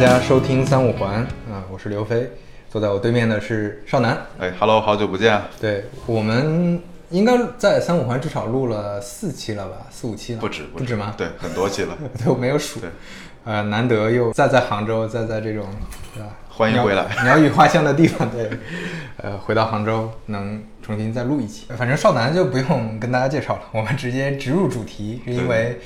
大家收听三五环啊，我是刘飞，坐在我对面的是少南。哎，Hello，好久不见。对我们应该在三五环至少录了四期了吧，四五期了，不止不止吗？对，很多期了。对，我没有数。对，呃，难得又再在杭州，再在这种，对吧？欢迎回来，鸟语花香的地方，对，呃，回到杭州能重新再录一期。反正少南就不用跟大家介绍了，我们直接直入主题，是因为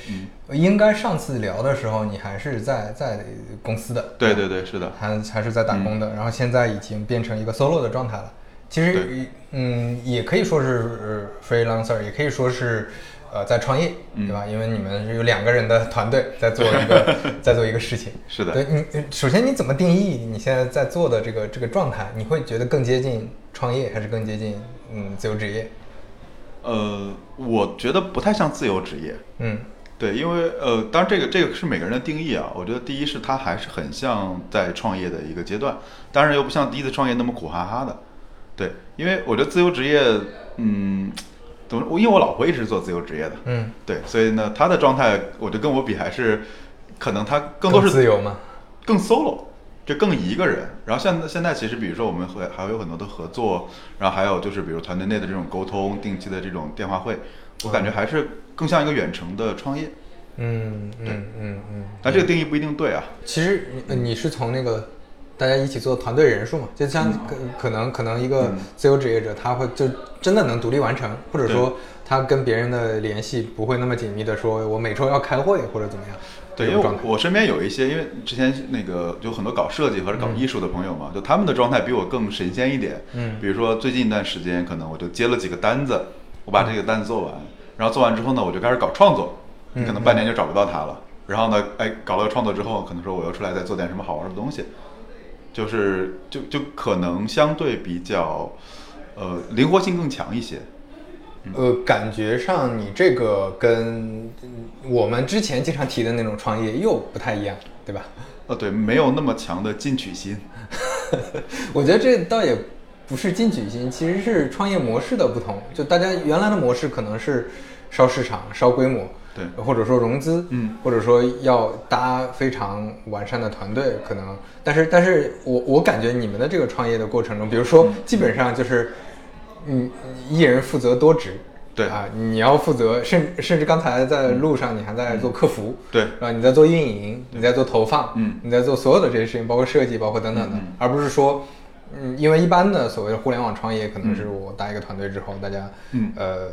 应该上次聊的时候你还是在在公司的，对对对，是的，还还是在打工的，然后现在已经变成一个 solo 的状态了。其实，嗯，也可以说是 freelancer，也可以说是。呃，在创业，对吧？因为你们是有两个人的团队 在做一个，在做一个事情。是的。对你，首先你怎么定义你现在在做的这个这个状态？你会觉得更接近创业，还是更接近嗯自由职业？呃，我觉得不太像自由职业。嗯，对，因为呃，当然这个这个是每个人的定义啊。我觉得第一是它还是很像在创业的一个阶段，当然又不像第一次创业那么苦哈哈的。对，因为我觉得自由职业，嗯。我因为我老婆一直是做自由职业的，嗯，对，所以呢，她的状态，我觉得跟我比还是，可能她更多是自由吗？更 solo，就更一个人。然后现在现在其实，比如说我们会还会有很多的合作，然后还有就是比如团队内的这种沟通，定期的这种电话会，我感觉还是更像一个远程的创业。嗯，对，嗯嗯。但这个定义不一定对啊。其实你是从那个。大家一起做团队人数嘛，就像可可能可能一个自由职业者，他会就真的能独立完成，或者说他跟别人的联系不会那么紧密的，说我每周要开会或者怎么样。对，因为我身边有一些，因为之前那个有很多搞设计或者搞艺术的朋友嘛，就他们的状态比我更神仙一点。嗯，比如说最近一段时间，可能我就接了几个单子，我把这个单子做完，然后做完之后呢，我就开始搞创作，你可能半年就找不到他了。然后呢，哎，搞了创作之后，可能说我又出来再做点什么好玩的东西。就是就就可能相对比较，呃，灵活性更强一些。呃，感觉上你这个跟我们之前经常提的那种创业又不太一样，对吧？呃，对，没有那么强的进取心。我觉得这倒也不是进取心，其实是创业模式的不同。就大家原来的模式可能是烧市场、烧规模。对，或者说融资，嗯，或者说要搭非常完善的团队，可能，但是，但是我我感觉你们的这个创业的过程中，比如说，基本上就是，嗯，一人负责多职，对啊，你要负责，甚甚至刚才在路上你还在做客服，对，啊，你在做运营，你在做投放，嗯，你在做所有的这些事情，包括设计，包括等等的，而不是说。嗯，因为一般的所谓的互联网创业，可能是我搭一个团队之后，大家，嗯，呃，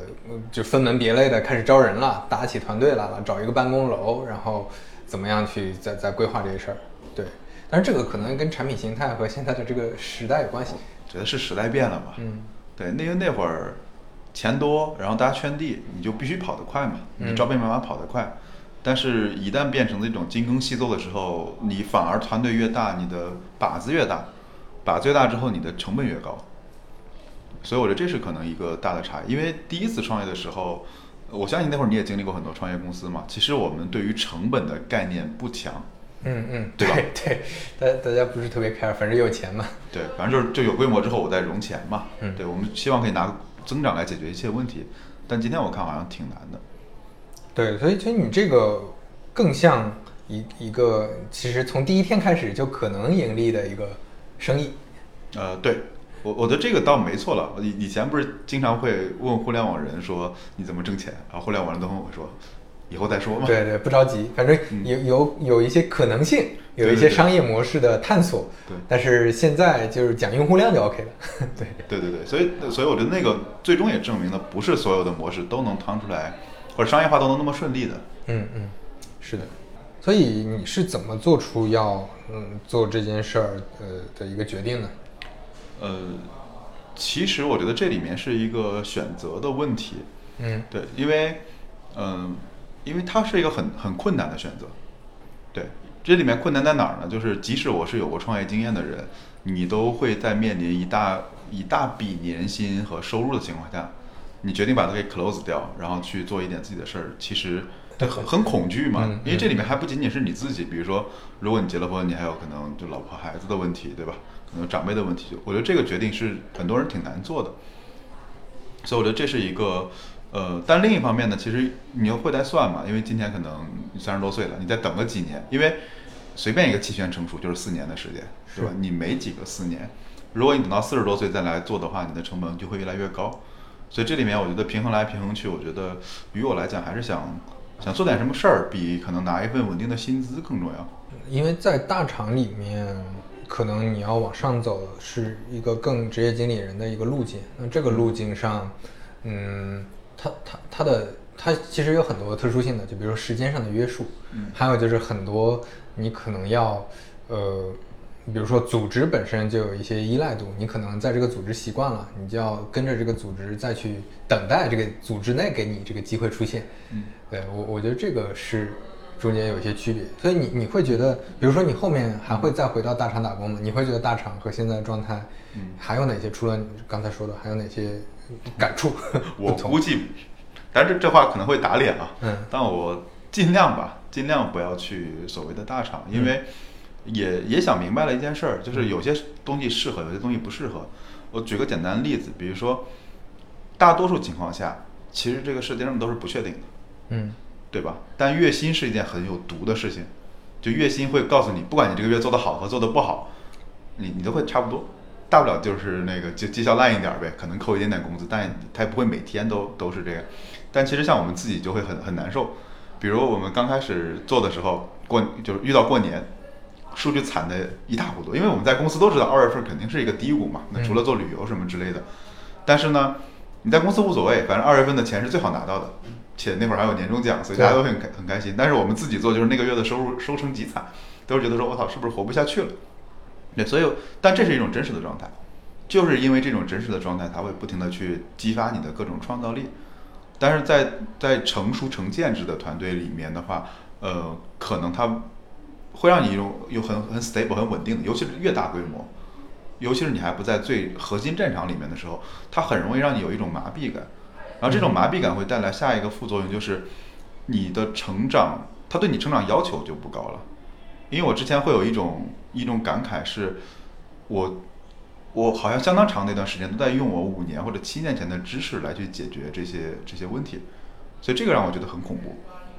就分门别类的开始招人了，搭起团队来了，找一个办公楼，然后怎么样去再再规划这些事儿。对，但是这个可能跟产品形态和现在的这个时代有关系。觉得是时代变了吧？嗯，对，因为那会儿钱多，然后大家圈地，你就必须跑得快嘛，你招兵买马跑得快。但是，一旦变成这种精耕细作的时候，你反而团队越大，你的靶子越大。靶子越大之后，你的成本越高，所以我觉得这是可能一个大的差异。因为第一次创业的时候，我相信那会儿你也经历过很多创业公司嘛。其实我们对于成本的概念不强，嗯嗯，对吧？对，大大家不是特别 care，反正有钱嘛。对，反正就是就有规模之后，我再融钱嘛。嗯，对，我们希望可以拿增长来解决一切问题。但今天我看好像挺难的。对，所以其实你这个更像一一个，其实从第一天开始就可能盈利的一个。生意，呃，对我我的这个倒没错了。以以前不是经常会问互联网人说你怎么挣钱，然后互联网人都跟我说以后再说嘛。对对，不着急，反正有有有一些可能性，有一些商业模式的探索。对，但是现在就是讲用户量就 OK 了。对对对对，所以所以我觉得那个最终也证明了不是所有的模式都能趟出来，或者商业化都能那么顺利的。嗯嗯，是的。所以你是怎么做出要嗯做这件事儿呃的一个决定呢？呃，其实我觉得这里面是一个选择的问题。嗯，对，因为嗯，因为它是一个很很困难的选择。对，这里面困难在哪儿呢？就是即使我是有过创业经验的人，你都会在面临一大一大笔年薪和收入的情况下，你决定把它给 close 掉，然后去做一点自己的事儿，其实。很很恐惧嘛，因为这里面还不仅仅是你自己，比如说，如果你结了婚，你还有可能就老婆孩子的问题，对吧？可能长辈的问题，我觉得这个决定是很多人挺难做的。所以我觉得这是一个，呃，但另一方面呢，其实你又会在算嘛，因为今年可能三十多岁了，你再等个几年，因为随便一个期权成熟就是四年的时间，对吧？你没几个四年，如果你等到四十多岁再来做的话，你的成本就会越来越高。所以这里面我觉得平衡来平衡去，我觉得于我来讲还是想想做点什么事儿，比可能拿一份稳定的薪资更重要。因为在大厂里面，可能你要往上走是一个更职业经理人的一个路径。那这个路径上，嗯，它它它的它其实有很多特殊性的，就比如说时间上的约束，嗯还有就是很多你可能要，呃，比如说组织本身就有一些依赖度，你可能在这个组织习惯了，你就要跟着这个组织再去等待这个组织内给你这个机会出现。嗯，对我我觉得这个是中间有一些区别，所以你你会觉得，比如说你后面还会再回到大厂打工吗？你会觉得大厂和现在的状态，嗯还有哪些？除了你刚才说的，还有哪些感触 我？估计，但是这这话可能会打脸啊。嗯但我尽量吧，尽量不要去所谓的大厂，因为也也想明白了一件事儿，就是有些东西适合，有些东西不适合。我举个简单的例子，比如说，大多数情况下，其实这个世界上都是不确定的，嗯对吧？但月薪是一件很有毒的事情，就月薪会告诉你，不管你这个月做得好和做得不好，你你都会差不多，大不了就是那个绩绩效烂一点儿呗，可能扣一点点工资，但他也不会每天都都是这样。但其实像我们自己就会很很难受，比如我们刚开始做的时候，过就是遇到过年，数据惨的一塌糊涂，因为我们在公司都知道二月份肯定是一个低谷嘛，那除了做旅游什么之类的，但是呢，你在公司无所谓，反正二月份的钱是最好拿到的，且那会儿还有年终奖，所以大家都很开很开心。但是我们自己做，就是那个月的收入收成极惨，都是觉得说我操，是不是活不下去了？对，所以但这是一种真实的状态，就是因为这种真实的状态，它会不停的去激发你的各种创造力。但是在在成熟成建制的团队里面的话，呃，可能它会让你有有很很 stable 很稳定的，尤其是越大规模，尤其是你还不在最核心战场里面的时候，它很容易让你有一种麻痹感，然后这种麻痹感会带来下一个副作用，就是你的成长，它对你成长要求就不高了。因为我之前会有一种一种感慨是，我我好像相当长的一段时间都在用我五年或者七年前的知识来去解决这些这些问题，所以这个让我觉得很恐怖，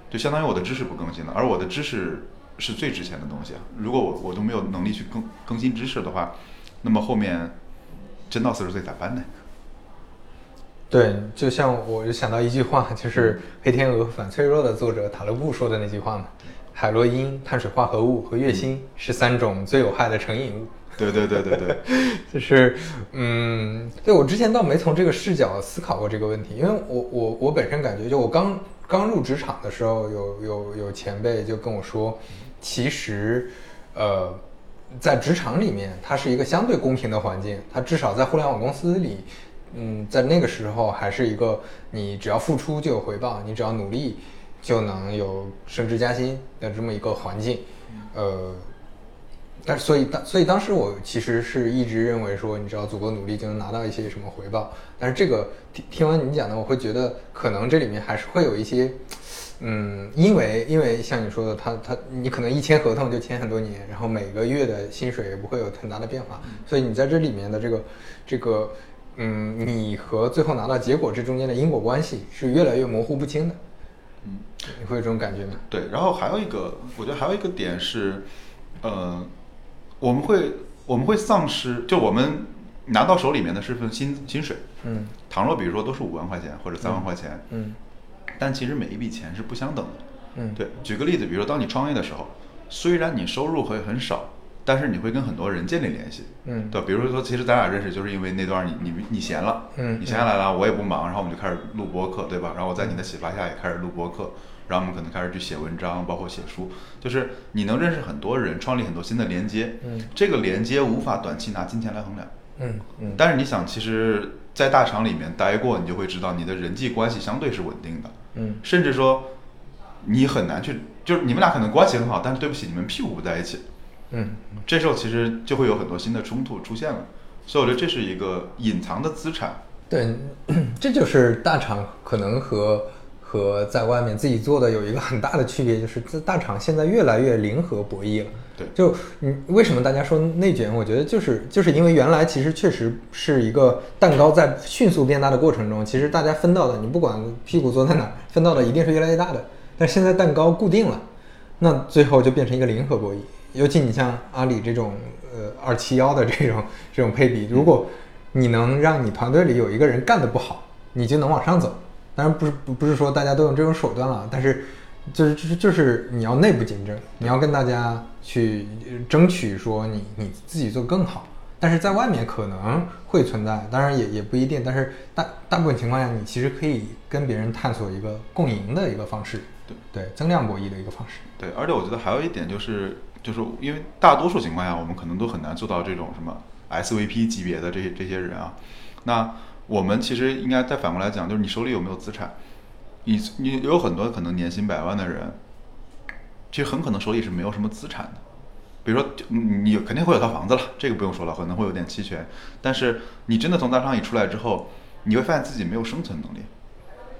就相当于我的知识不更新了，而我的知识是最值钱的东西啊。如果我我都没有能力去更更新知识的话，那么后面真到四十岁咋办呢？对，就像我就想到一句话，就是《黑天鹅反脆弱》的作者塔勒布说的那句话嘛：海洛因、碳水化合物和月薪是三种最有害的成瘾物。对对对对对，就是，嗯，对我之前倒没从这个视角思考过这个问题，因为我我我本身感觉，就我刚刚入职场的时候，有有有前辈就跟我说，其实，呃，在职场里面，它是一个相对公平的环境，它至少在互联网公司里，嗯，在那个时候还是一个你只要付出就有回报，你只要努力就能有升职加薪的这么一个环境，呃。但是所以当所以当时我其实是一直认为说，你只要足够努力就能拿到一些什么回报。但是这个听听完你讲的，我会觉得可能这里面还是会有一些，嗯，因为 因为像你说的，他他你可能一签合同就签很多年，然后每个月的薪水也不会有很大的变化，所以你在这里面的这个这个，嗯，你和最后拿到结果这中间的因果关系是越来越模糊不清的。嗯，你会有这种感觉吗？对，然后还有一个，我觉得还有一个点是，呃，我们会我们会丧失，就我们拿到手里面的是份薪薪水，嗯倘若比如说都是五万块钱或者三万块钱，嗯但其实每一笔钱是不相等的。嗯，对，举个例子，比如说当你创业的时候，虽然你收入会很少，但是你会跟很多人建立联系。嗯对，比如说，其实咱俩认识就是因为那段你你你闲了，嗯你闲下来了，我也不忙，然后我们就开始录播课，对吧？然后我在你的启发下也开始录播课，然后我们可能开始去写文章，包括写书，就是你能认识很多人，创立很多新的连接，嗯这个连接无法短期拿金钱来衡量。嗯嗯，但是你想，其实，在大厂里面待过，你就会知道你的人际关系相对是稳定的，嗯甚至说，你很难去，就是你们俩可能关系很好，但是对不起，你们屁股不在一起，嗯这时候其实就会有很多新的冲突出现了。所以我觉得这是一个隐藏的资产。对，这就是大厂可能和和在外面自己做的有一个很大的区别，就是这大厂现在越来越零和博弈了。对就你为什么大家说内卷？我觉得就是就是因为原来其实确实是一个蛋糕在迅速变大的过程中，其实大家分到的，你不管屁股坐在哪儿，分到的一定是越来越大的。但现在蛋糕固定了，那最后就变成一个零和博弈。尤其你像阿里这种呃二七幺的这种这种配比，如果你能让你团队里有一个人干得不好，你就能往上走。当然不是不不是说大家都用这种手段了，但是就是就是就是你要内部竞争，你要跟大家去争取说你你自己做更好。但是在外面可能会存在，当然也也不一定。但是大大部分情况下，你其实可以跟别人探索一个共赢的一个方式，对对，增量博弈的一个方式。对，而且我觉得还有一点就是，就是因为大多数情况下，我们可能都很难做到这种什么 SVP 级别的这些这些人啊。那我们其实应该再反过来讲，就是你手里有没有资产？你你有很多可能年薪百万的人，其实很可能手里是没有什么资产的。比如说，你肯定会有套房子了，这个不用说了，可能会有点期权。但是你真的从大商一出来之后，你会发现自己没有生存能力。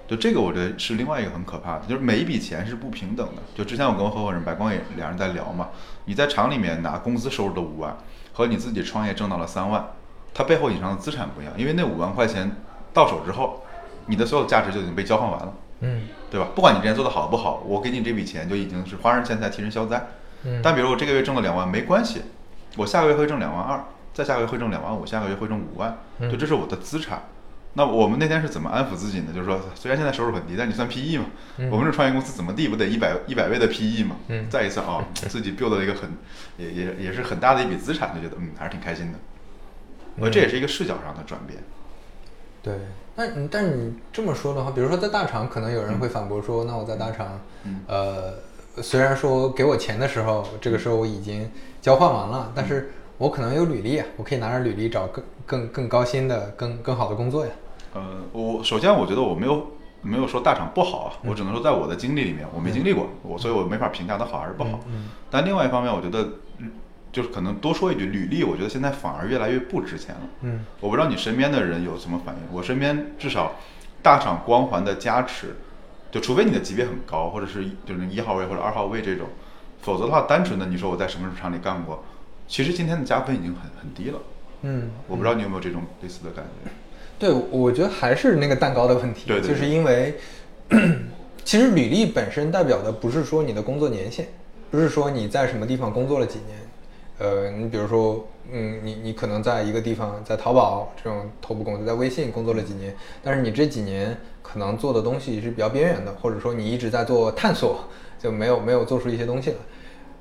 就这个，我觉得是另外一个很可怕的，就是每一笔钱是不平等的。就之前我跟我合伙人白光也两人在聊嘛，你在厂里面拿工资收入的五万，和你自己创业挣到了三万，它背后隐藏的资产不一样。因为那五万块钱到手之后，你的所有价值就已经被交换完了，嗯，对吧？不管你之前做的好不好，我给你这笔钱就已经是花人钱财替人消灾。但比如我这个月挣了两万，没关系，我下个月会挣两万二，再下个月会挣两万五，下个月会挣五万，就这是我的资产。那我们那天是怎么安抚自己呢？就是说，虽然现在收入很低，但你算 PE 嘛？我们这创业公司怎么地不得一百一百倍的 PE 嘛？嗯再一次啊，自己 build 了一个很也也也是很大的一笔资产，就觉得嗯还是挺开心的。我这也是一个视角上的转变。对，但但你这么说的话，比如说在大厂，可能有人会反驳说，那我在大厂，呃。虽然说给我钱的时候，这个时候我已经交换完了，但是我可能有履历啊，我可以拿着履历找更更更高薪的、更更好的工作呀。呃，我首先我觉得我没有没有说大厂不好啊，我只能说在我的经历里面，我没经历过，我所以我没法评价它好还是不好。但另外一方面，我觉得就是可能多说一句，履历我觉得现在反而越来越不值钱了。嗯，我不知道你身边的人有什么反应，我身边至少大厂光环的加持。就除非你的级别很高，或者是就是一号位或者二号位这种，否则的话，单纯的你说我在什么厂里干过，其实今天的加分已经很很低了。嗯，我不知道你有没有这种类似的感觉。对，我觉得还是那个蛋糕的问题。对，就是因为 其实履历本身代表的不是说你的工作年限，不是说你在什么地方工作了几年。呃，你比如说，嗯，你你可能在一个地方，在淘宝这种头部公司，在微信工作了几年，但是你这几年。可能做的东西是比较边缘的，或者说你一直在做探索，就没有没有做出一些东西来。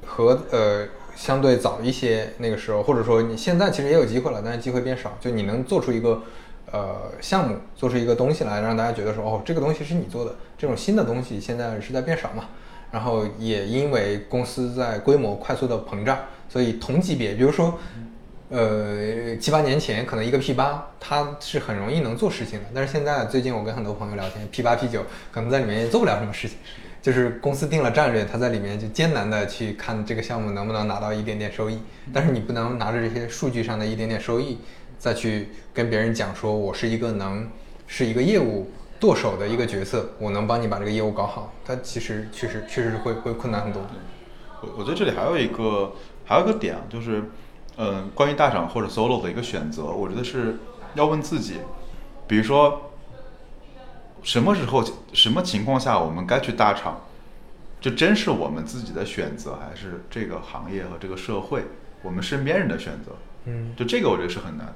和呃相对早一些那个时候，或者说你现在其实也有机会了，但是机会变少。就你能做出一个呃项目，做出一个东西来，让大家觉得说哦，这个东西是你做的。这种新的东西现在是在变少嘛？然后也因为公司在规模快速的膨胀，所以同级别，比如说。呃，七八年前可能一个 P 八，它是很容易能做事情的。但是现在，最近我跟很多朋友聊天，P 八 P 九可能在里面也做不了什么事情。就是公司定了战略，他在里面就艰难的去看这个项目能不能拿到一点点收益。但是你不能拿着这些数据上的一点点收益，再去跟别人讲说，我是一个能是一个业务剁手的一个角色，我能帮你把这个业务搞好。它其实确实确实是会会困难很多。我我觉得这里还有一个还有一个点就是。嗯，关于大厂或者 solo 的一个选择，我觉得是要问自己，比如说什么时候、什么情况下我们该去大厂，这真是我们自己的选择，还是这个行业和这个社会我们身边人的选择？嗯，就这个我觉得是很难的。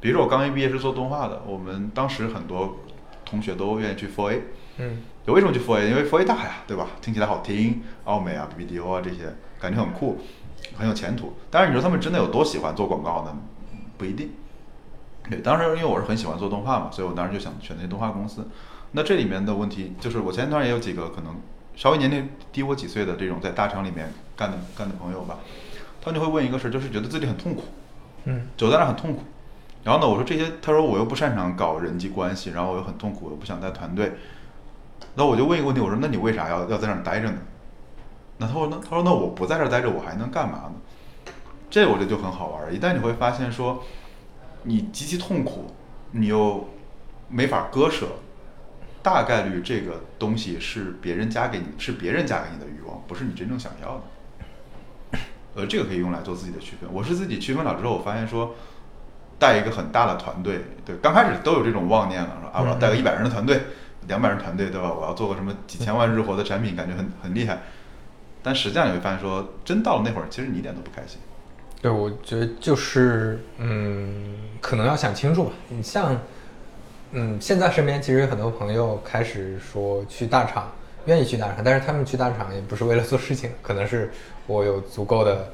比如说我刚一毕业是做动画的，我们当时很多同学都愿意去 4A，嗯，就为什么去 4A？因为 4A 大呀，对吧？听起来好听，奥美啊、BBDO 啊这些，感觉很酷。很有前途，但是你说他们真的有多喜欢做广告呢？不一定。对，当时因为我是很喜欢做动画嘛，所以我当时就想选那些动画公司。那这里面的问题就是，我前段也有几个可能稍微年龄低我几岁的这种在大厂里面干的干的朋友吧，他们就会问一个事，就是觉得自己很痛苦，嗯，走在那很痛苦。然后呢，我说这些，他说我又不擅长搞人际关系，然后我又很痛苦，我不想带团队。那我就问一个问题，我说那你为啥要要在那儿待着呢？那他说那他说那我不在这儿待着，我还能干嘛呢？这我觉得就很好玩儿。一旦你会发现说，你极其痛苦，你又没法割舍，大概率这个东西是别人加给你，是别人加给你的欲望，不是你真正想要的。呃，这个可以用来做自己的区分。我是自己区分了之后，我发现说，带一个很大的团队，对，刚开始都有这种妄念了，说啊，我要带个一百人的团队，两百人团队，对吧？我要做个什么几千万日活的产品，感觉很很厉害。但实际上你会发现说，真到了那会儿，其实你一点都不开心。对，我觉得就是，嗯，可能要想清楚吧。你像，嗯，现在身边其实有很多朋友开始说去大厂，愿意去大厂，但是他们去大厂也不是为了做事情，可能是我有足够的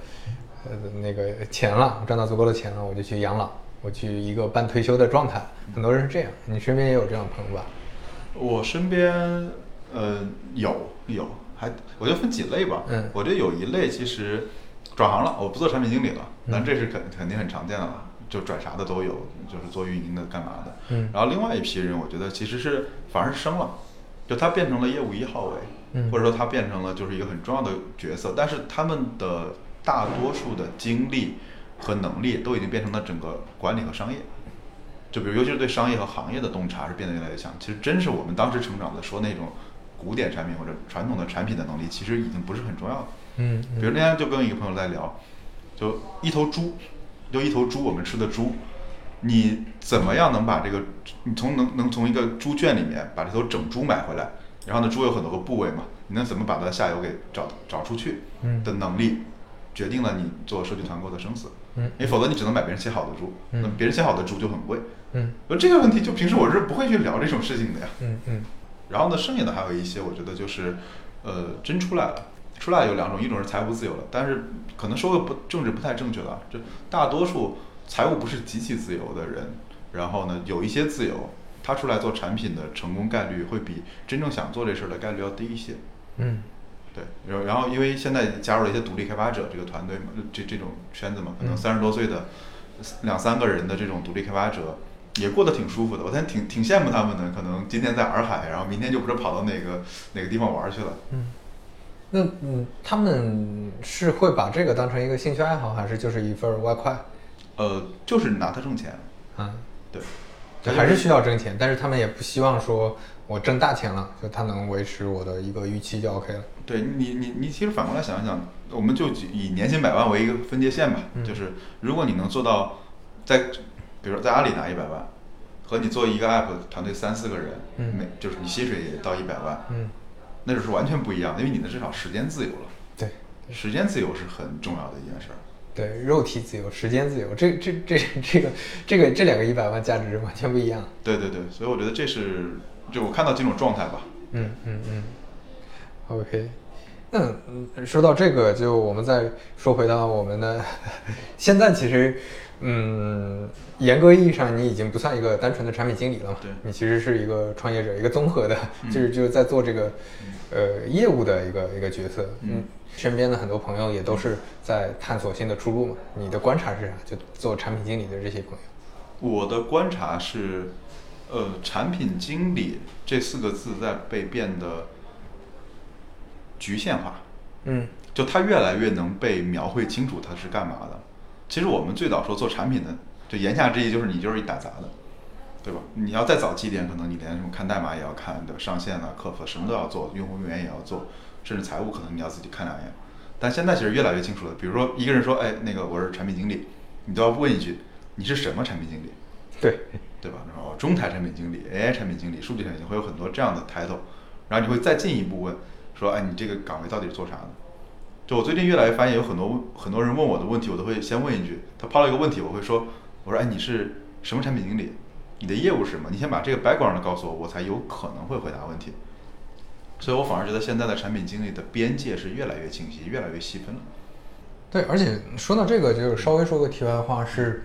呃那个钱了，赚到足够的钱了，我就去养老，我去一个半退休的状态。很多人是这样，你身边也有这样的朋友吧？我身边呃有有，还我觉得分几类吧。嗯我觉得有一类其实转行了，我不做产品经理了，但这是肯肯定很常见的了，就转啥的都有，就是做运营的干嘛的。嗯然后另外一批人，我觉得其实是反而是升了，就他变成了业务一号位，嗯或者说他变成了就是一个很重要的角色，但是他们的大多数的精力和能力都已经变成了整个管理和商业。就比如，尤其是对商业和行业的洞察是变得越来越强。其实，真是我们当时成长的说那种古典产品或者传统的产品的能力，其实已经不是很重要了。嗯比如那天就跟一个朋友在聊，就一头猪，就一头猪，我们吃的猪，你怎么样能把这个，你从能能从一个猪圈里面把这头整猪买回来，然后呢，猪有很多个部位嘛，你能怎么把它的下游给找找出去嗯的能力，决定了你做社区团购的生死。嗯因为否则你只能买别人切好的猪，嗯那别人切好的猪就很贵。嗯而这个问题，就平时我是不会去聊这种事情的呀。嗯嗯然后呢，剩下的还有一些，我觉得就是，呃，真出来了，出来有两种，一种是财务自由了，但是可能说的不政治不太正确了，就大多数财务不是极其自由的人，然后呢，有一些自由，他出来做产品的成功概率会比真正想做这事儿的概率要低一些。嗯对，然后然后因为现在加入了一些独立开发者这个团队嘛，这这种圈子嘛，可能嗯三十多岁的两三个人的这种独立开发者，也过得挺舒服的。我现在挺挺羡慕他们的，可能今天在洱海，然后明天就不知道跑到哪个哪个地方玩去了。嗯。那嗯，他们是会把这个当成一个兴趣爱好，还是就是一份儿外快？呃，就是拿它挣钱。啊，对，就还是需要挣钱，但是他们也不希望说我挣大钱了，就他能维持我的一个预期就 OK 了。对你，你你其实反过来想一想，我们就以年薪百万为一个分界线吧，嗯就是如果你能做到在，比如说在阿里拿一百万，和你做一个 app 团队三四个人，嗯每就是你薪水也到一百万，嗯，那就是完全不一样，因为你的至少时间自由了，对时间自由是很重要的一件事儿。对，肉体自由，时间自由，这这这这个这个这两个一百万价值完全不一样。对对对，所以我觉得这是就我看到这种状态吧。嗯嗯嗯，OK。那嗯说到这个，就我们再说回到我们的现在，其实嗯，严格意义上你已经不算一个单纯的产品经理了嘛，对你其实是一个创业者，一个综合的，嗯就是就是在做这个呃业务的一个一个角色。嗯，身边的很多朋友也都是在探索新的出路嘛。你的观察是啥？就做产品经理的这些朋友。我的观察是，呃，产品经理这四个字在被变得局限化。嗯就它越来越能被描绘清楚它是干嘛的。其实我们最早说做产品的，就言下之意就是你就是一打杂的，对吧？你要再早期一点，可能你连什么看代码也要看，对吧？上线啊、客服什么都要做，用户运营也要做，甚至财务可能你要自己看两眼。但现在其实越来越清楚了，比如说一个人说，哎，那个我是产品经理，你都要问一句，你是什么产品经理？对，对吧？然后中台产品经理、AI 产品经理、数据产品经理会有很多这样的 title，然后你会再进一步问，说，哎，你这个岗位到底是做啥的？就我最近越来越发现，有很多问很多人问我的问题，我都会先问一句，他抛了一个问题，我会说，我说，哎，你是什么产品经理？你的业务是什么？你先把这个 background 告诉我，我才有可能会回答问题。所以我反而觉得现在的产品经理的边界是越来越清晰，越来越细分了。对，而且说到这个，就是稍微说个题外话是，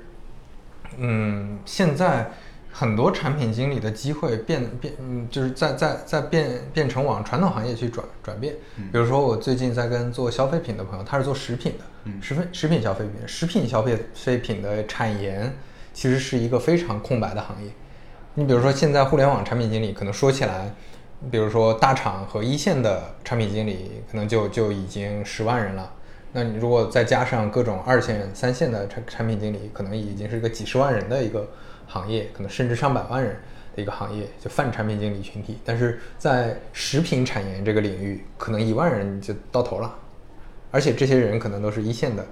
嗯，现在很多产品经理的机会变变，嗯，就是在在在变变成往传统行业去转转变。嗯比如说，我最近在跟做消费品的朋友，他是做食品的，嗯食品食品消费品，食品消费费品的产研其实是一个非常空白的行业。你比如说，现在互联网产品经理可能说起来，比如说大厂和一线的产品经理，可能就就已经十万人了。那你如果再加上各种二线、三线的产产品经理，可能已经是一个几十万人的一个行业，可能甚至上百万人的一个行业，就泛产品经理群体。但是在食品产业这个领域，可能一万人就到头了，而且这些人可能都是一线的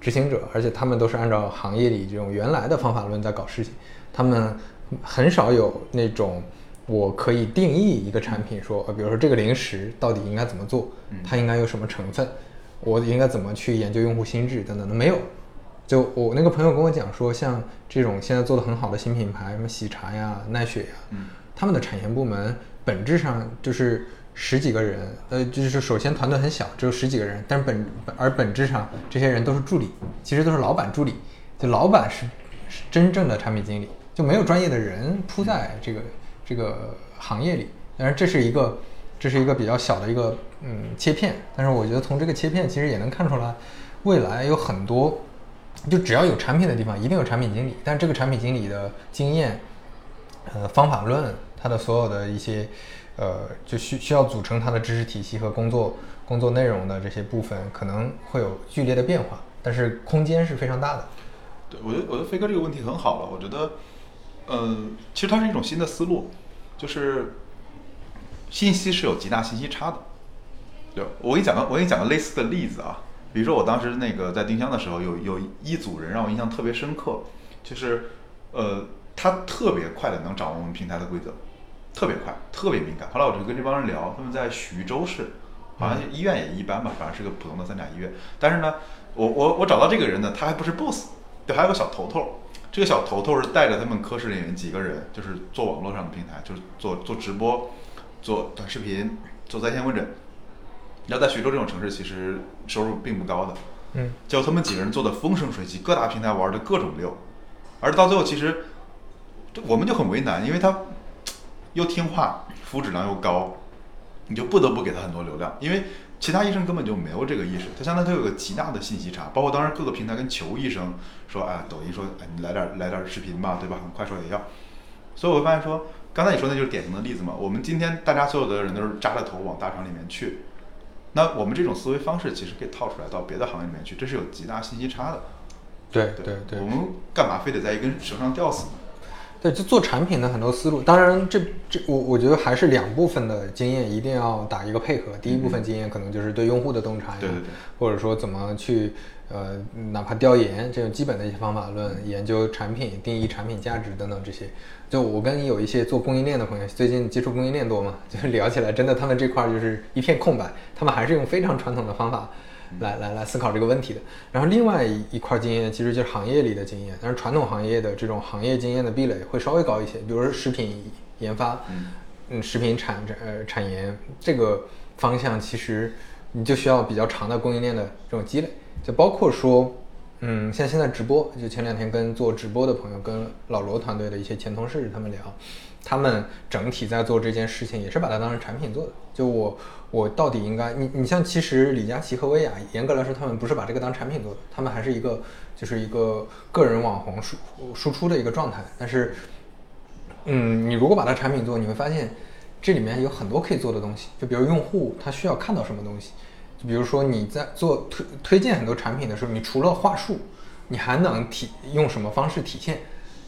执行者，而且他们都是按照行业里这种原来的方法论在搞事情，他们很少有那种我可以定义一个产品，说，呃，比如说这个零食到底应该怎么做，它应该有什么成分，我应该怎么去研究用户心智等等的，没有。就我那个朋友跟我讲说，像这种现在做的很好的新品牌，什么喜茶呀、奈雪呀，他们的产研部门本质上就是十几个人，呃，就是首先团队很小，只有十几个人，但是本而本质上这些人都是助理，其实都是老板助理，就老板是是真正的产品经理，就没有专业的人铺在这个这个行业里。当然，这是一个这是一个比较小的一个嗯切片，但是我觉得从这个切片其实也能看出来，未来有很多。就只要有产品的地方，一定有产品经理。但这个产品经理的经验、呃方法论，他的所有的一些，呃，就需需要组成他的知识体系和工作工作内容的这些部分，可能会有剧烈的变化，但是空间是非常大的。对，我觉得我觉得飞哥这个问题很好了。我觉得，呃，其实它是一种新的思路，就是信息是有极大信息差的。对，我给你讲个我给你讲个类似的例子啊。比如说，我当时那个在丁香的时候，有有一组人让我印象特别深刻，就是，呃，他特别快的能掌握我们平台的规则，特别快，特别敏感。后来我就跟这帮人聊，他们在徐州市，好像医院也一般吧，反正是个普通的三甲医院。但是呢，我我我找到这个人呢，他还不是 boss，对，还有个小头头。这个小头头是带着他们科室里面几个人，就是做网络上的平台，就是做做直播、做短视频、做在线问诊。你要在徐州这种城市，其实收入并不高的。嗯，就他们几个人做的风生水起，各大平台玩的各种溜，而到最后其实我们就很为难，因为他又听话，服务质量又高，你就不得不给他很多流量，因为其他医生根本就没有这个意识，他相当于他有个极大的信息差。包括当时各个平台跟求医生说，哎，抖音说，哎，你来点来点视频吧，对吧？快手也要。所以我会发现说，刚才你说那就是典型的例子嘛。我们今天大家所有的人都是扎着头往大厂里面去。那我们这种思维方式其实可以套出来到别的行业里面去，这是有极大信息差的。对对对，我们干嘛非得在一根绳上吊死呢？对，就做产品的很多思路，当然这这我我觉得还是两部分的经验一定要打一个配合。第一部分经验可能就是对用户的洞察，对对对，或者说怎么去呃哪怕调研这种基本的一些方法论，研究产品、定义产品价值等等这些。就我跟有一些做供应链的朋友，最近接触供应链多嘛，就是聊起来，真的他们这块就是一片空白，他们还是用非常传统的方法来来来思考这个问题的。然后另外一一块经验其实就是行业里的经验，但是传统行业的这种行业经验的壁垒会稍微高一些，比如说食品研发，嗯，食品产呃产研这个方向，其实你就需要比较长的供应链的这种积累，就包括说。嗯，像现在直播，就前两天跟做直播的朋友，跟老罗团队的一些前同事他们聊，他们整体在做这件事情，也是把它当成产品做的。就我，我到底应该，你你像其实李佳琦和薇娅，严格来说，他们不是把这个当产品做的，他们还是一个就是一个个人网红输输出的一个状态。但是，嗯，你如果把它产品做，你会发现这里面有很多可以做的东西。就比如用户他需要看到什么东西。就比如说你在做推推荐很多产品的时候，你除了话术，你还能体用什么方式体现？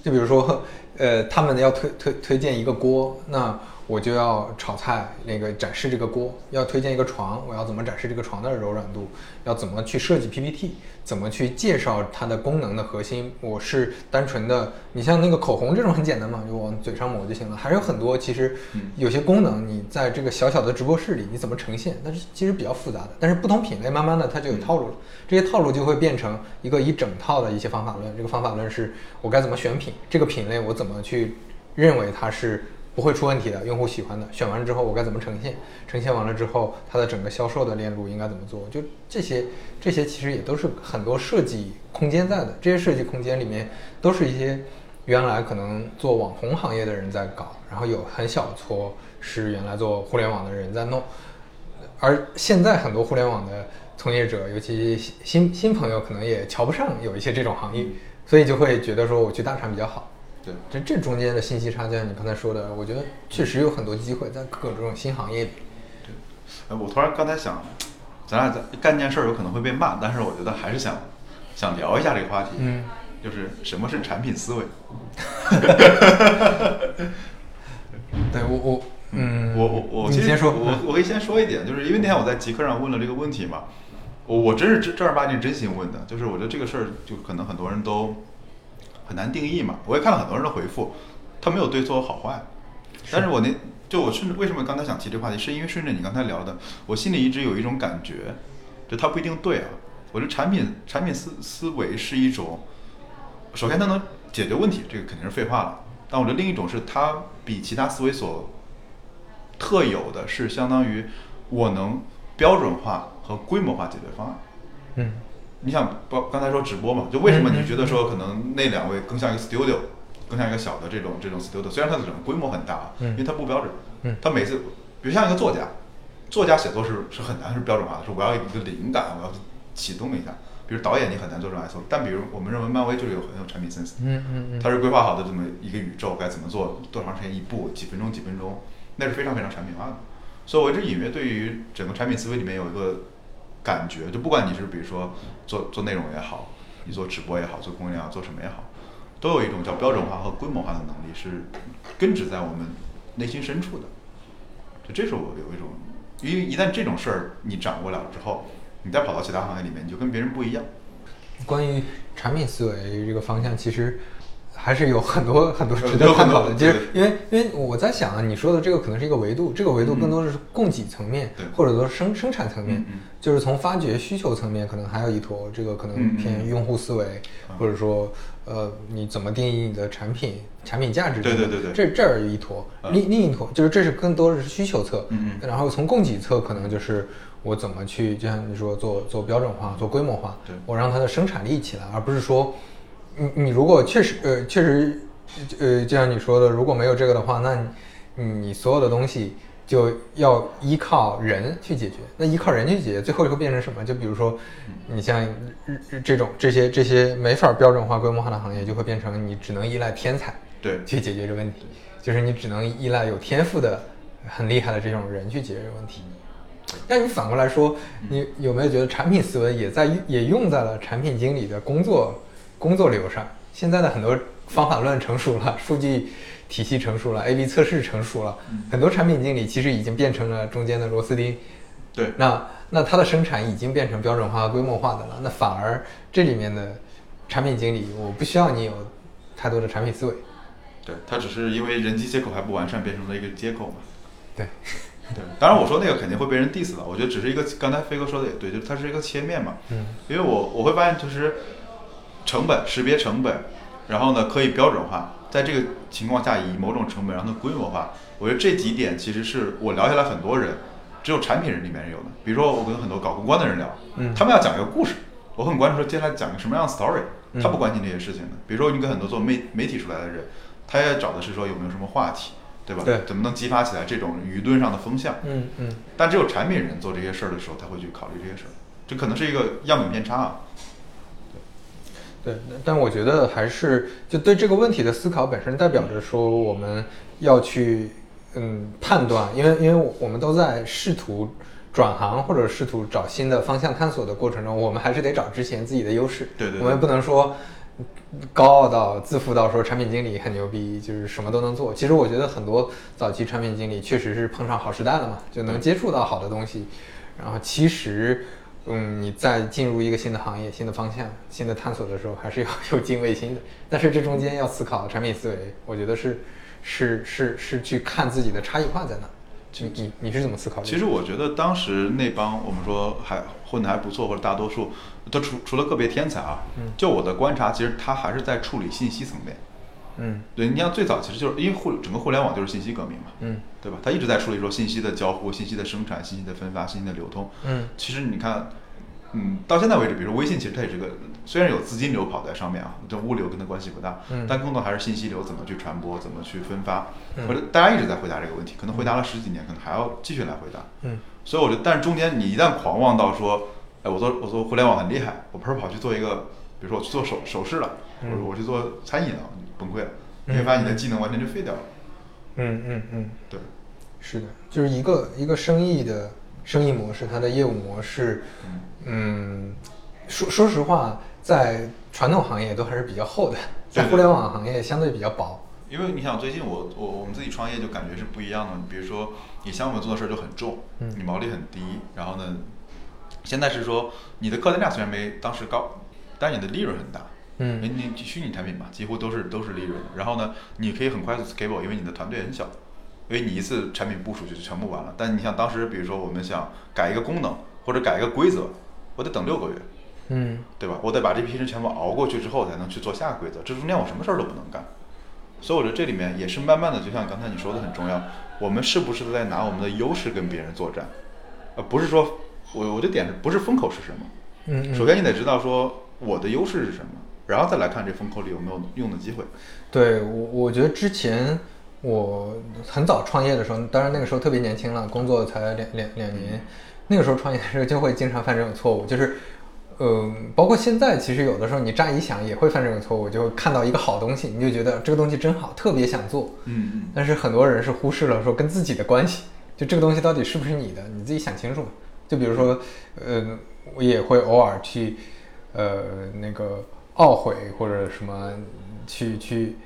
就比如说，呃，他们要推推推荐一个锅，那。我就要炒菜，那个展示这个锅，要推荐一个床，我要怎么展示这个床的柔软度？要怎么去设计 PPT？怎么去介绍它的功能的核心？我是单纯的，你像那个口红这种很简单嘛，就往嘴上抹就行了。还有很多其实有些功能，你在这个小小的直播室里你怎么呈现？但是其实比较复杂的。但是不同品类慢慢的它就有套路了，这些套路就会变成一个一整套的一些方法论。这个方法论是我该怎么选品？这个品类我怎么去认为它是？不会出问题的，用户喜欢的，选完之后我该怎么呈现？呈现完了之后，它的整个销售的链路应该怎么做？就这些，这些其实也都是很多设计空间在的。这些设计空间里面，都是一些原来可能做网红行业的人在搞，然后有很小撮是原来做互联网的人在弄，而现在很多互联网的从业者，尤其新新朋友，可能也瞧不上有一些这种行业，所以就会觉得说我去大厂比较好。对，这这中间的信息差，就像你刚才说的，我觉得确实有很多机会在各种新行业里。对，哎，我突然刚才想，咱俩在干件事儿有可能会被骂，但是我觉得还是想想聊一下这个话题。嗯，就是什么是产品思维？对我我嗯，我我我先说，我我可以先说一点，就是因为那天我在极客上问了这个问题嘛，我我真是正正儿八经真心问的，就是我觉得这个事儿就可能很多人都。很难定义嘛，我也看了很多人的回复，他没有对错好坏，但是我那就我顺着为什么刚才想提这个话题，是因为顺着你刚才聊的，我心里一直有一种感觉，就它不一定对啊。我觉得产品产品思思维是一种，首先它能解决问题，这个肯定是废话了。但我觉得另一种是它比其他思维所特有的是，相当于我能标准化和规模化解决方案。嗯，你想，包刚才说直播嘛，就为什么你觉得说可能那两位更像一个 studio，更像一个小的这种这种 studio？虽然它的整个规模很大，啊因为它不标准，嗯它每次，比如像一个作家，作家写作是是很难是标准化的，说我要一个灵感，我要启动一下。比如导演你很难做这种 SO，但比如我们认为漫威就是有很有产品 sense，嗯嗯嗯，它是规划好的这么一个宇宙该怎么做，多长时间一部，几分钟几分钟，那是非常非常产品化的。所以我一直隐约对于整个产品思维里面有一个感觉，就不管你是比如说做做内容也好，你做直播也好，做公益也好，做什么也好，都有一种叫标准化和规模化的能力是根植在我们内心深处的。就这是我有一种，因为一旦这种事儿你掌握了之后，你再跑到其他行业里面，你就跟别人不一样。关于产品思维这个方向，其实还是有很多 很多值得探讨的。有很多就是因为因为我在想啊，你说的这个可能是一个维度，这个维度更多的是供给层面，对。或者说生生产层面，就是从发掘需求层面，可能还有一坨，这个可能偏用户思维，或者说呃你怎么定义你的产品产品价值？对对对对。这这儿一坨，嗯。另另一坨就是这是更多的是需求侧，然后从供给侧可能就是我怎么去，就像你说做做标准化、做规模化，我让它的生产力起来，而不是说你你如果确实呃确实呃就像你说的，如果没有这个的话，那你你所有的东西就要依靠人去解决。那依靠人去解决，最后会变成什么？就比如说你像这种这些这些没法标准化、规模化的行业，就会变成你只能依赖天才。对，去解决这个问题，就是你只能依赖有天赋的、很厉害的这种人去解决这个问题。但你反过来说，你有没有觉得产品思维也在也用在了产品经理的工作工作流上？现在的很多方法论成熟了，数据体系成熟了，A/B 测试成熟了，很多产品经理其实已经变成了中间的螺丝钉。对，那那它的生产已经变成标准化、规模化的了，那反而这里面的产品经理，我不需要你有太多的产品思维。对，它只是因为人机接口还不完善，变成了一个接口嘛。对，对，当然我说那个肯定会被人 diss 的，我觉得只是一个，刚才飞哥说的也对，就是它是一个切面嘛。嗯，因为我我会发现就是成本识别成本，然后呢可以标准化，在这个情况下以某种成本让它规模化，我觉得这几点其实是我聊下来很多人，只有产品人里面有的。比如说我跟很多搞公关的人聊，嗯他们要讲一个故事，我很关注说接下来讲个什么样的 story，嗯他不关心这些事情的。比如说你跟很多做媒媒体出来的人，他也找的是说有没有什么话题，对吧？对怎么能激发起来这种舆论上的风向？嗯嗯。但只有产品人做这些事儿的时候，他会去考虑这些事儿，这可能是一个样本偏差啊。对，但我觉得还是就对这个问题的思考本身，代表着说我们要去嗯判断，因为因为我们都在试图转行或者试图找新的方向探索的过程中，我们还是得找之前自己的优势。对对对我们不能说高傲到自负到说产品经理很牛逼，就是什么都能做。其实我觉得很多早期产品经理确实是碰上好时代了嘛，就能接触到好的东西，然后其实。嗯，你在进入一个新的行业、新的方向、新的探索的时候，还是要 有敬畏心的。但是这中间要思考产品思维，我觉得是是是是去看自己的差异化在哪。你你你是怎么思考的？其实我觉得当时那帮我们说还混得还不错，或者大多数，都除除了个别天才啊，嗯就我的观察，其实他还是在处理信息层面。嗯对，你像最早其实就是因为互整个互联网就是信息革命嘛，嗯对吧？它一直在处理说信息的交互、信息的生产、信息的分发、信息的流通。嗯其实你看，嗯，到现在为止，比如说微信，其实它也是个虽然有资金流跑在上面啊，这物流跟它关系不大，嗯但更多还是信息流怎么去传播，怎么去分发。嗯或者大家一直在回答这个问题，可能回答了十几年，可能还要继续来回答。嗯所以我觉得，但是中间你一旦狂妄到说，哎，我做我做互联网很厉害，我不是跑去做一个，比如说我去做首首饰了，或者嗯我去做餐饮了，你崩溃了，你会发现你的技能完全就废掉了。嗯嗯嗯，对，是的，就是一个一个生意的生意模式，它的业务模式，嗯，说说实话，在传统行业都还是比较厚的，在互联网行业相对比较薄。因为你想，最近我我我们自己创业就感觉是不一样的。比如说，你项目做的事儿就很重，嗯你毛利很低，然后呢，现在是说你的客单价虽然没当时高，但你的利润很大。嗯你你虚拟产品嘛，几乎都是都是利润。然后呢，你可以很快速 scale，因为你的团队很小，因为你一次产品部署就全部完了。但你像当时，比如说我们想改一个功能或者改一个规则，我得等六个月，嗯，对吧？我得把这批人全部熬过去之后，才能去做下个规则。这中间我什么事儿都不能干。所以我觉得这里面也是慢慢的，就像刚才你说的很重要，我们是不是在拿我们的优势跟别人作战？呃，不是说我我的点是不是风口是什么？嗯嗯首先你得知道说我的优势是什么，然后再来看这风口里有没有用的机会。对我，我觉得之前我很早创业的时候，当然那个时候特别年轻了，工作才两两两年，那个时候创业的时候就会经常犯这种错误，就是，嗯、包括现在，其实有的时候你乍一想也会犯这种错误，就看到一个好东西，你就觉得这个东西真好，特别想做，嗯嗯，但是很多人是忽视了说跟自己的关系，就这个东西到底是不是你的，你自己想清楚。就比如说，呃，我也会偶尔去，呃，那个懊悔或者什么，去去，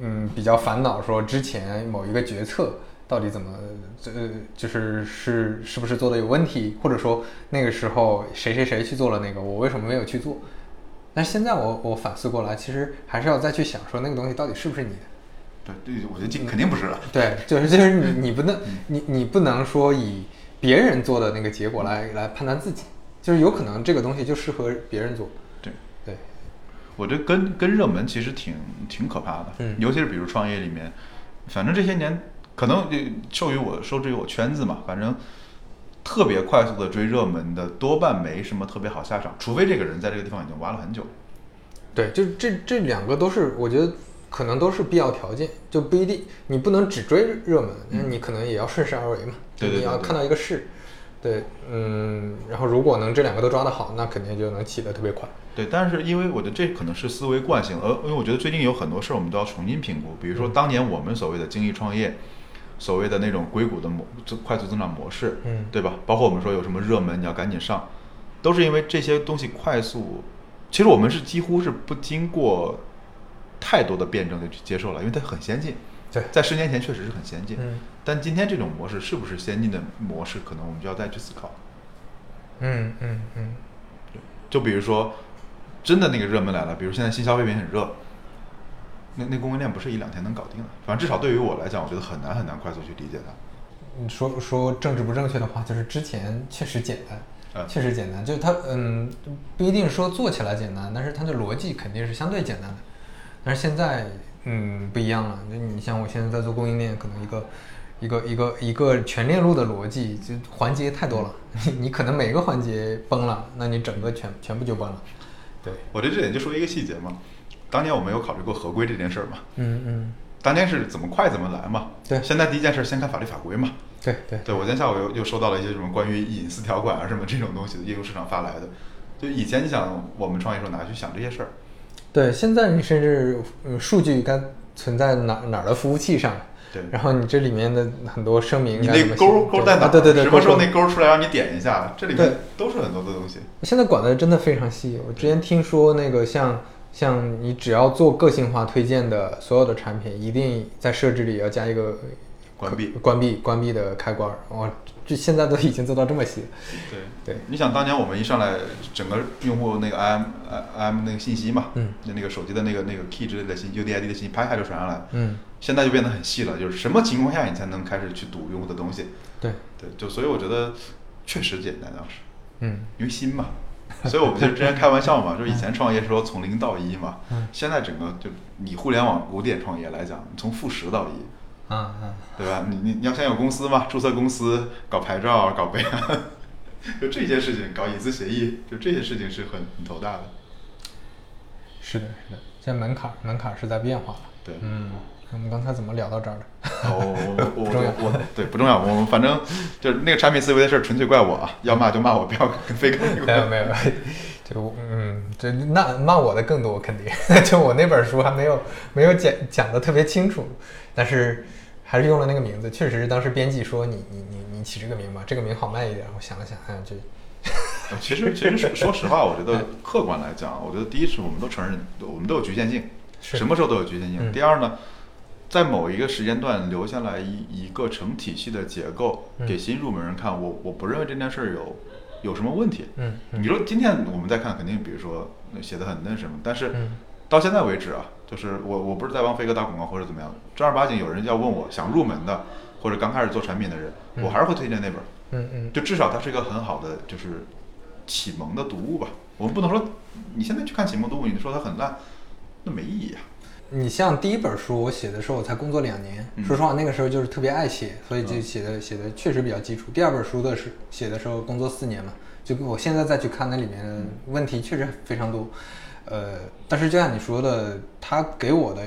嗯，比较烦恼说之前某一个决策到底怎么，呃，就是是是不是做的有问题，或者说那个时候谁谁谁去做了那个，我为什么没有去做？但现在我我反思过来，其实还是要再去想说那个东西到底是不是你的。对对，我觉得这肯定不是了。对，就是就是你你不能你你不能说以别人做的那个结果来来判断自己，就是有可能这个东西就适合别人做。我这跟跟热门其实挺挺可怕的，嗯尤其是比如创业里面，反正这些年可能就受于我受制于我圈子嘛，反正特别快速的追热门的多半没什么特别好下场，除非这个人在这个地方已经挖了很久。对，就这这两个都是我觉得可能都是必要条件，就不一定你不能只追热门，那你可能也要顺势而为嘛，对对对对你要看到一个势。对，嗯，然后如果能这两个都抓得好，那肯定就能起得特别快。对，但是因为我觉得这可能是思维惯性，而因为我觉得最近有很多事儿我们都要重新评估，比如说当年我们所谓的精益创业，所谓的那种硅谷的模增快速增长模式，嗯对吧？包括我们说有什么热门你要赶紧上，都是因为这些东西快速，其实我们是几乎是不经过太多的辩证就去接受了，因为它很先进。对在十年前确实是很先进，嗯但今天这种模式是不是先进的模式，可能我们就要再去思考。嗯嗯嗯，就比如说，真的那个热门来了，比如现在新消费品很热，那那供应链不是一两天能搞定的。反正至少对于我来讲，我觉得很难很难快速去理解它。你说说政治不正确的话，就是之前确实简单，嗯确实简单，就是它嗯不一定说做起来简单，但是它的逻辑肯定是相对简单的。但是现在嗯不一样了，就你像我现在在做供应链，可能一个一个一个一个全链路的逻辑，就环节太多了，你你可能每个环节崩了，那你整个全全部就崩了。对，我对这点就说一个细节嘛，当年我们有考虑过合规这件事儿嘛，嗯嗯，当年是怎么快怎么来嘛。对现在第一件事先看法律法规嘛。对对对，我今天下午又又收到了一些什么关于隐私条款啊什么这种东西的业务市场发来的。就以前你想我们创业时候哪去想这些事儿？对，现在你甚至嗯数据该存在哪哪儿的服务器上。对然后你这里面的很多声明你那勾勾在哪对对对，什么时候那勾出来让你点一下？这里面都是很多的东西。现在管的真的非常细。我之前听说那个像像你只要做个性化推荐的所有的产品，一定在设置里要加一个关闭关闭关闭的开关。哇，这现在都已经做到这么细。对对，你想当年我们一上来，整个用户那个 IM IM 那个信息嘛，嗯，那那个手机的那个那个 key 之类的信息，UDID 的信息，啪一下就传上来。嗯，现在就变得很细了，就是什么情况下你才能开始去读用户的东西？对，对，就所以我觉得确实简单当时，嗯因为新嘛。所以我们就之前开玩笑嘛，就是以前创业说从零到一嘛，嗯现在整个就你互联网古典创业来讲，从负十到一，啊啊，对吧？你你你要先有公司嘛，注册公司、搞牌照、搞备案，就这些事情，搞隐私协议，就这些事情是很很头大的。是的，是的，现在门槛门槛是在变化的。对嗯，我们刚才怎么聊到这儿的？哦，我我 我我对不重要，我反正就是那个产品思维的事儿，纯粹怪我啊，要骂就骂我，不要非跟那个 没有没有，就嗯，这那骂我的更多，肯定。就我那本书还没有没有讲讲的特别清楚，但是还是用了那个名字。确实是当时编辑说你你你你起这个名吧，这个名好卖一点。我想了想，哎，这呃 其实，其实说说实话，我觉得客观来讲，我觉得第一是我们都承认，我们都有局限性，什么时候都有局限性。嗯第二呢，在某一个时间段留下来一一个成体系的结构，嗯给新入门人看，我我不认为这件事儿有有什么问题。嗯嗯你说今天我们再看，肯定比如说写的很那什么，但是嗯到现在为止啊，就是我我不是在帮飞哥打广告或者怎么样，正儿八经有人要问我想入门的或者刚开始做产品的人，我还是会推荐那本。嗯嗯，就至少它是一个很好的就是启蒙的读物吧。我们不能说你现在去看启蒙读物，你说它很烂，那没意义啊。你像第一本书我写的时候，我才工作两年，说实话那个时候就是特别爱写，所以就写的写的确实比较基础。第二本书的是写的时候工作四年嘛，就我现在再去看那里面问题确实非常多。呃，但是就像你说的，他给我的。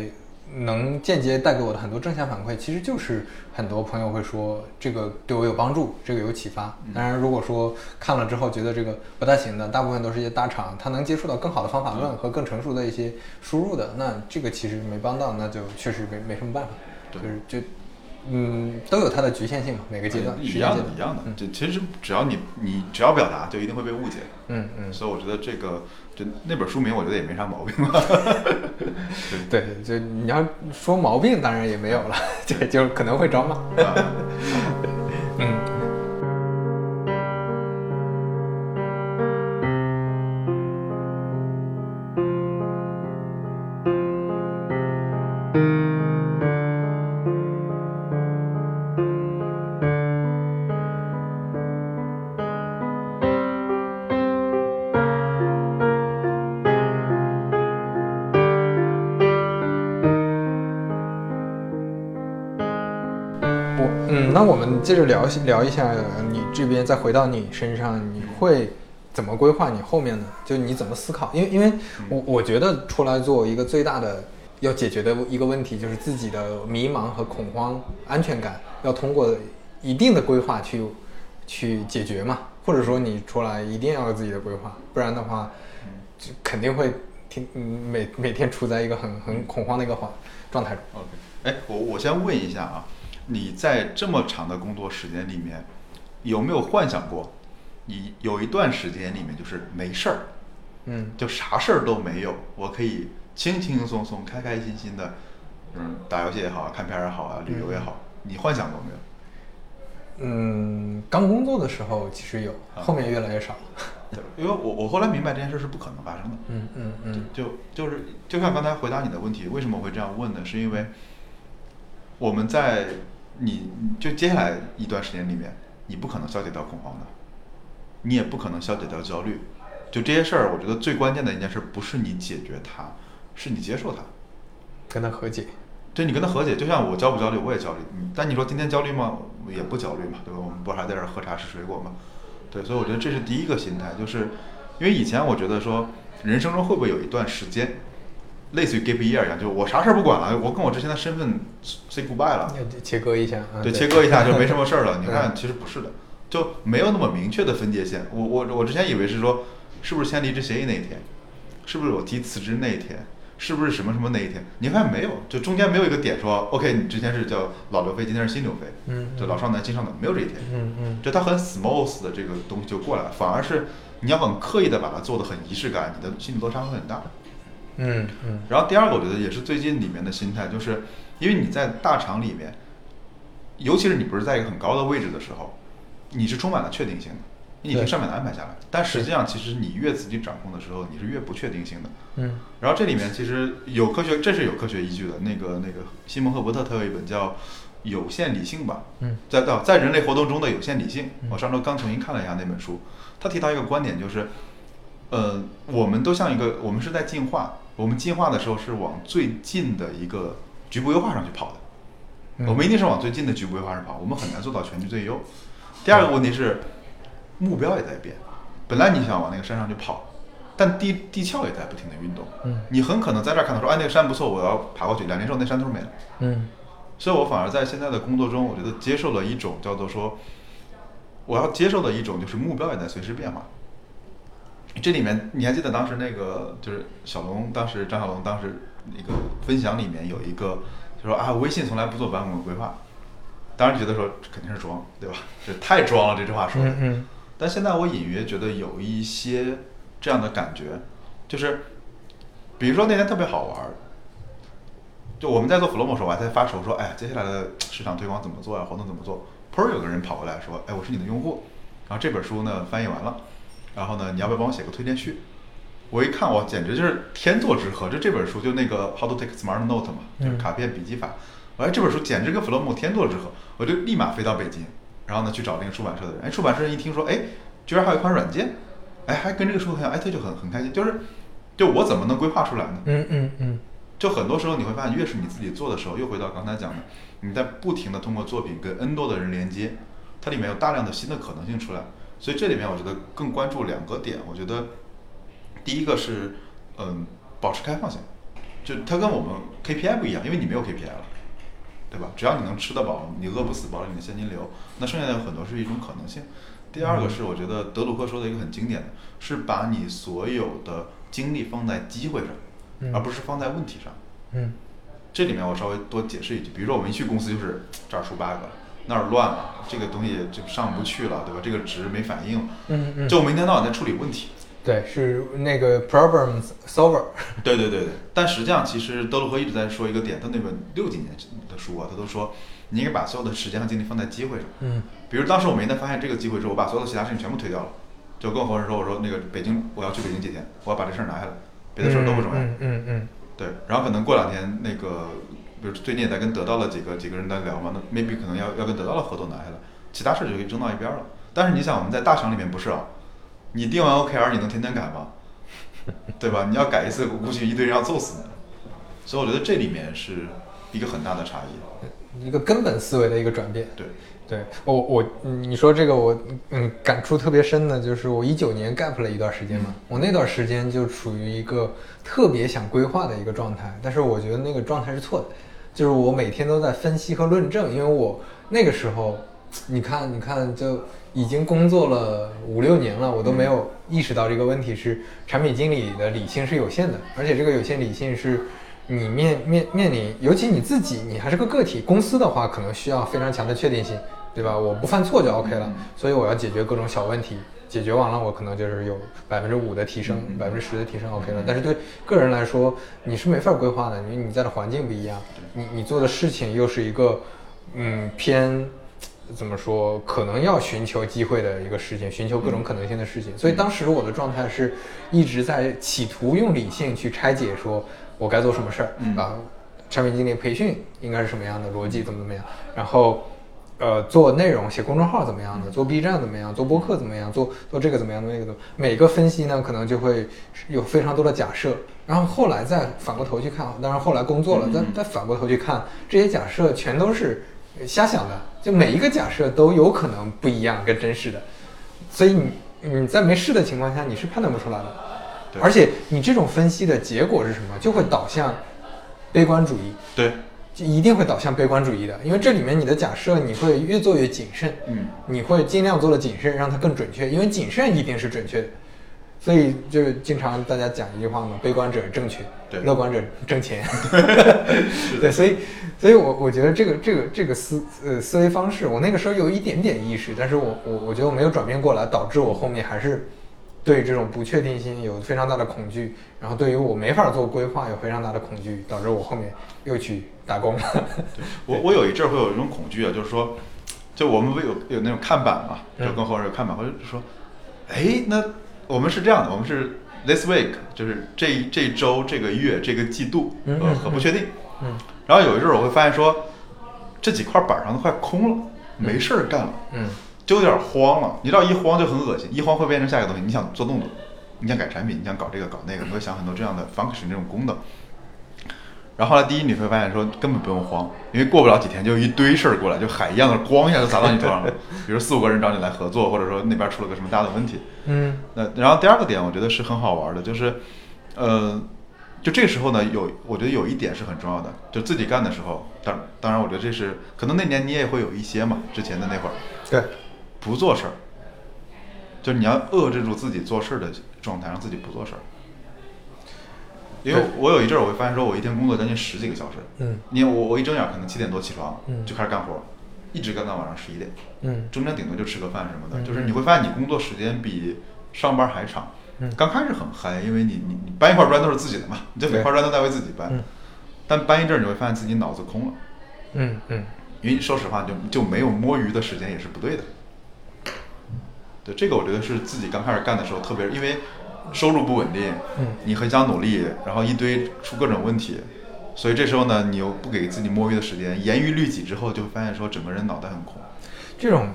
能间接带给我的很多正向反馈，其实就是很多朋友会说这个对我有帮助，这个有启发。当然，如果说看了之后觉得这个不太行的，大部分都是一些大厂，他能接触到更好的方法论和更成熟的一些输入的，那这个其实没帮到，那就确实没没什么办法。就是就。嗯，都有它的局限性嘛，每个阶段一样的，一样的。就其实只要你你只要表达，就一定会被误解。嗯嗯。所以我觉得这个就那本书名，我觉得也没啥毛病对 对，就你要说毛病，当然也没有了，对就可能会招骂。嗯。接着聊聊一下，你这边再回到你身上，你会怎么规划你后面呢？就你怎么思考？因为，因为我我觉得出来做一个最大的要解决的一个问题，就是自己的迷茫和恐慌、安全感，要通过一定的规划去去解决嘛。或者说，你出来一定要有自己的规划，不然的话，就肯定会听每每天处在一个很很恐慌的一个环状态中。OK，哎，我我先问一下啊。你在这么长的工作时间里面，有没有幻想过，你有一段时间里面就是没事儿，嗯，就啥事儿都没有，我可以轻轻松松、开开心心的，嗯，打游戏也好啊，看片儿也好啊，旅游也好，你幻想过没有？嗯，刚工作的时候其实有，后面越来越少了。对，因为我我后来明白这件事是不可能发生的。嗯嗯嗯，就就是就像刚才回答你的问题，为什么我会这样问呢？是因为我们在。你就接下来一段时间里面，你不可能消解掉恐慌的，你也不可能消解掉焦虑。就这些事儿，我觉得最关键的一件事不是你解决它，是你接受它，跟他和解。对，你跟他和解。就像我焦不焦虑，我也焦虑。但你说今天焦虑吗？也不焦虑嘛，对吧？我们不还在这儿喝茶吃水果吗？对，所以我觉得这是第一个心态，就是因为以前我觉得说，人生中会不会有一段时间？类似于 gap year 一样，就我啥事儿不管了，我跟我之前的身份 say goodbye 了，切割一下，对，切割一下就没什么事儿了。你看，其实不是的，就没有那么明确的分界线。我我我之前以为是说，是不是签离职协议那一天，是不是我提辞职那一天，是不是什么什么那一天？你看没有，就中间没有一个点说，OK，你之前是叫老刘飞，今天是新刘飞，嗯，就老少男新少男，没有这一天，嗯嗯，就他很 smooth 的这个东西就过来了，反而是你要很刻意的把它做的很仪式感，你的心理落差会很大。嗯嗯，然后第二个我觉得也是最近里面的心态，就是因为你在大厂里面，尤其是你不是在一个很高的位置的时候，你是充满了确定性的，你已经上面的安排下来。但实际上，其实你越自己掌控的时候，你是越不确定性的。嗯。然后这里面其实有科学，这是有科学依据的。那个那个西蒙赫伯特他有一本叫《有限理性》吧？嗯。在到在人类活动中的有限理性，我上周刚重新看了一下那本书，他提到一个观点，就是，呃，我们都像一个，我们是在进化。我们进化的时候是往最近的一个局部优化上去跑的，我们一定是往最近的局部优化上跑，我们很难做到全局最优。第二个问题是，目标也在变，本来你想往那个山上去跑，但地地壳也在不停的运动，你很可能在这儿看到说，哎，那个山不错，我要爬过去，两年之后那山头没了。嗯，所以我反而在现在的工作中，我觉得接受了一种叫做说，我要接受的一种就是目标也在随时变化。这里面你还记得当时那个就是小龙，当时张小龙当时那个分享里面有一个，就说啊，微信从来不做版本规划，当时觉得说肯定是装，对吧？这太装了，这句话说的。嗯嗯。但现在我隐约觉得有一些这样的感觉，就是比如说那天特别好玩，就我们在做 Flow 时候，我还在发愁说，哎，接下来的市场推广怎么做呀？活动怎么做？突然有个人跑过来说，哎，我是你的用户，然后这本书呢翻译完了。然后呢，你要不要帮我写个推荐序？我一看，我，简直就是天作之合。就这本书，就那个 How to Take Smart Note 嘛，就是卡片笔记法。我哎，这本书简直跟 Flomo 天作之合，我就立马飞到北京，然后呢去找那个出版社的人。哎，出版社人一听说，哎，居然还有一款软件，哎，还跟这个书很像，哎，他就很很开心。就是，就我怎么能规划出来呢？嗯嗯嗯。就很多时候你会发现，越是你自己做的时候，又回到刚才讲的，你在不停的通过作品跟 N 多的人连接，它里面有大量的新的可能性出来。所以这里面我觉得更关注两个点，我觉得。第一个是，嗯，保持开放性，就它跟我们 KPI 不一样，因为你没有 KPI 了，对吧？只要你能吃得饱，你饿不死，保证你的现金流，那剩下的很多是一种可能性。第二个是我觉得德鲁克说的一个很经典的，是把你所有的精力放在机会上，而不是放在问题上。嗯，这里面我稍微多解释一句，比如说我们一去公司就是这儿出 bug 了，那儿乱了，这个东西就上不去了，对吧？这个值没反应，嗯嗯，就我们一天到晚在处理问题。对，是那个 problem solver。对对对对，但实际上其实德鲁克一直在说一个点，他那本六几年的书啊，他都说你应该把所有的时间和精力放在机会上。嗯。比如当时我们一旦发现这个机会之后，我把所有的其他事情全部推掉了，就跟我合伙人说，我说那个北京我要去北京几天，我要把这事儿拿下来，别的事儿都不重要。嗯嗯嗯。对，然后可能过两天那个，比如最近也在跟得到了几个几个人在聊嘛，那 maybe 可能要要跟得到的合同拿下来，其他事儿就可以扔到一边了。但是你想我们在大厂里面不是啊，你定完 OKR 你能天天改吗？对吧？你要改一次，我估计一堆人要揍死你。所以我觉得这里面是一个很大的差异，一个根本思维的一个转变。对，对我我你说这个我嗯感触特别深的，就是我一九年 gap 了一段时间嘛，我那段时间就处于一个特别想规划的一个状态，但是我觉得那个状态是错的，就是我每天都在分析和论证，因为我那个时候，你看你看就。已经工作了五六年了，我都没有意识到这个问题是产品经理的理性是有限的，而且这个有限理性是你面面面临，尤其你自己，你还是个个体，公司的话可能需要非常强的确定性，对吧？我不犯错就 OK 了，所以我要解决各种小问题，解决完了我可能就是有百分之五的提升，百分之十的提升 OK 了。但是对个人来说，你是没法规划的，因为你在的环境不一样，你你做的事情又是一个嗯偏。怎么说？可能要寻求机会的一个事情，寻求各种可能性的事情。所以当时我的状态是一直在企图用理性去拆解，说我该做什么事儿啊？产品经理培训应该是什么样的逻辑？怎么怎么样？然后，呃，做内容写公众号怎么样的？做 B 站怎么样？做播客怎么样？做做这个怎么样？做那个怎么？每个分析呢，可能就会有非常多的假设。然后后来再反过头去看，当然后来工作了，再再反过头去看，这些假设全都是。瞎想的，就每一个假设都有可能不一样，跟真实的，所以你你在没试的情况下，你是判断不出来的。而且你这种分析的结果是什么？就会导向悲观主义。对，就一定会导向悲观主义的，因为这里面你的假设你会越做越谨慎，嗯，你会尽量做的谨慎，让它更准确，因为谨慎一定是准确的。所以就经常大家讲一句话嘛，悲观者正确，对，乐观者挣钱，对，所以，所以我我觉得这个这个这个思呃思维方式，我那个时候有一点点意识，但是我我我觉得我没有转变过来，导致我后面还是对这种不确定性有非常大的恐惧，然后对于我没法做规划有非常大的恐惧，导致我后面又去打工了。我我有一阵会有一种恐惧啊，就是说，就我们不有有那种看板嘛，就跟后人有看板，或者说，哎那。我们是这样的，我们是 this week，就是这这周、这个月、这个季度，呃，很不确定。嗯。然后有一阵儿我会发现说，这几块板上都快空了，没事儿干了。嗯。就有点慌了，你知道一慌就很恶心，一慌会变成下一个东西。你想做动作，你想改产品，你想搞这个搞那个，你会想很多这样的 function 这种功能。然后后来，第一你会发现说根本不用慌，因为过不了几天就一堆事儿过来，就海一样的咣一下就砸到你头上了。比如四五个人找你来合作，或者说那边出了个什么大的问题。嗯。那然后第二个点，我觉得是很好玩的，就是，呃，就这时候呢，有我觉得有一点是很重要的，就自己干的时候，当当然我觉得这是可能那年你也会有一些嘛，之前的那会儿。对。不做事儿，就是你要遏制住自己做事儿的状态，让自己不做事儿。因为我有一阵儿，我会发现说，我一天工作将近十几个小时。嗯。你我我一睁眼可能七点多起床，嗯，就开始干活，一直干到晚上十一点。嗯。中间顶多就吃个饭什么的，就是你会发现你工作时间比上班还长。嗯。刚开始很嗨，因为你你你搬一块砖都是自己的嘛，你这每块砖都在为自己搬。嗯。但搬一阵儿，你会发现自己脑子空了。嗯嗯。因为说实话，就就没有摸鱼的时间也是不对的。对，这个我觉得是自己刚开始干的时候特别，因为。收入不稳定，嗯。你很想努力，然后一堆出各种问题，所以这时候呢，你又不给自己摸鱼的时间，严于律己之后，就发现说整个人脑袋很空。这种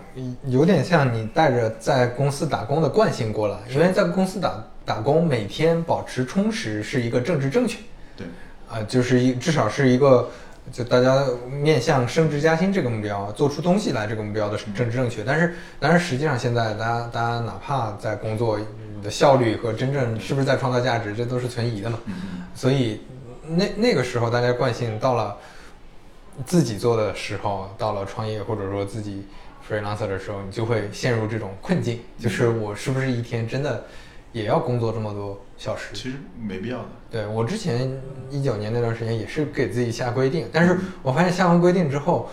有点像你带着在公司打工的惯性过来，因为在公司打打工，每天保持充实是一个政治正确，对，啊、就是一至少是一个就大家面向升职加薪这个目标，做出东西来这个目标的政治正确。但是，但是实际上现在大家大家哪怕在工作你的效率和真正是不是在创造价值，这都是存疑的嘛。嗯所以那那个时候大家惯性到了自己做的时候，到了创业或者说自己 freelancer 的时候，你就会陷入这种困境，就是我是不是一天真的也要工作这么多小时？其实没必要的。对我之前一九年那段时间也是给自己下规定，但是我发现下完规定之后，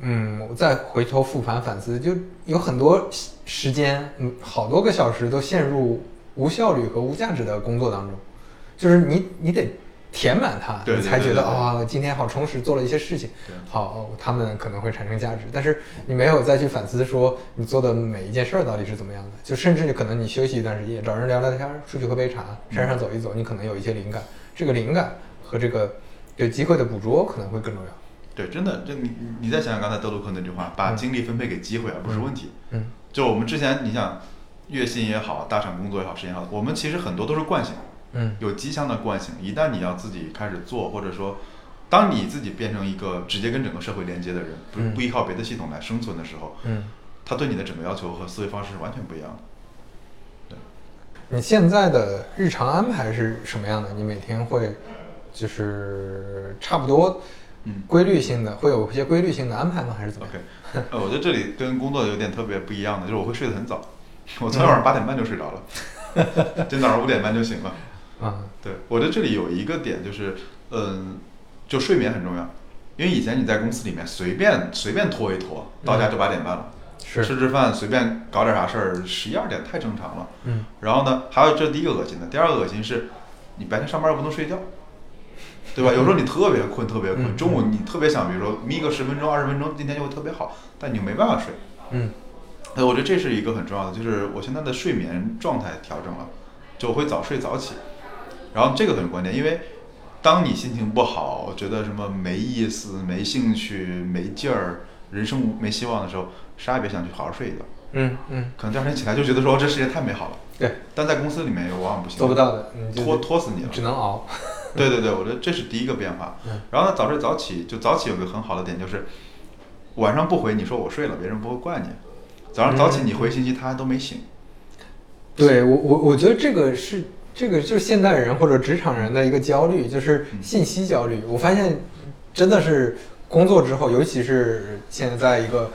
嗯，我再回头复盘反思，就有很多时间，嗯，好多个小时都陷入无效率和无价值的工作当中，就是你你得填满它，对你才觉得啊、今天好充实，做了一些事情，好，他们可能会产生价值，但是你没有再去反思说你做的每一件事儿到底是怎么样的，就甚至可能你休息一段时间，找人聊聊天儿，出去喝杯茶，山上走一走，你可能有一些灵感，这个灵感和这个对机会的捕捉可能会更重要。对，真的，就你你你再想想刚才德鲁克那句话，把嗯精力分配给机会，而不是问题。嗯就我们之前，你想月薪也好，大厂工作也好，时间也好，我们其实很多都是惯性，嗯有极强的惯性。一旦你要自己开始做，或者说，当你自己变成一个直接跟整个社会连接的人，不嗯不依靠别的系统来生存的时候，嗯，他对你的整个要求和思维方式是完全不一样的。对，你现在的日常安排是什么样的？你每天会就是差不多嗯规律性的，会有一些规律性的安排吗？还是怎么样？OK，呃，我觉得这里跟工作有点特别不一样的，就是我会睡得很早，我昨天晚上八点半就睡着了，今天早上五点半就醒了。啊，对，我觉得这里有一个点就是，嗯，就睡眠很重要，因为以前你在公司里面随便随便拖一拖，到家就八点半了，是吃吃饭随便搞点啥事儿，十一二点太正常了。嗯然后呢，还有这第一个恶心的，第二个恶心是，你白天上班又不能睡觉，对吧？有时候你特别困，特别困，嗯中午你特别想，比如说眯个十分钟、二十分钟，今天就会特别好，但你又没办法睡。嗯呃，我觉得这是一个很重要的，就是我现在的睡眠状态调整了，就我会早睡早起，然后这个很关键，因为当你心情不好，觉得什么没意思、没兴趣、没劲儿，人生没希望的时候，啥也别想，去好好睡一觉。嗯嗯，可能第二天起来就觉得说这世界太美好了，对，但在公司里面又往往不行，做不到的，拖拖死你了。只能熬。对对对，我觉得这是第一个变化嗯。然后呢，早睡早起，就早起有个很好的点就是，晚上不回，你说我睡了，别人不会怪你。早上早起你回信息，他还都没醒。对我我我觉得这个是这个就是现代人或者职场人的一个焦虑，就是信息焦虑。我发现真的是工作之后，尤其是现在在一个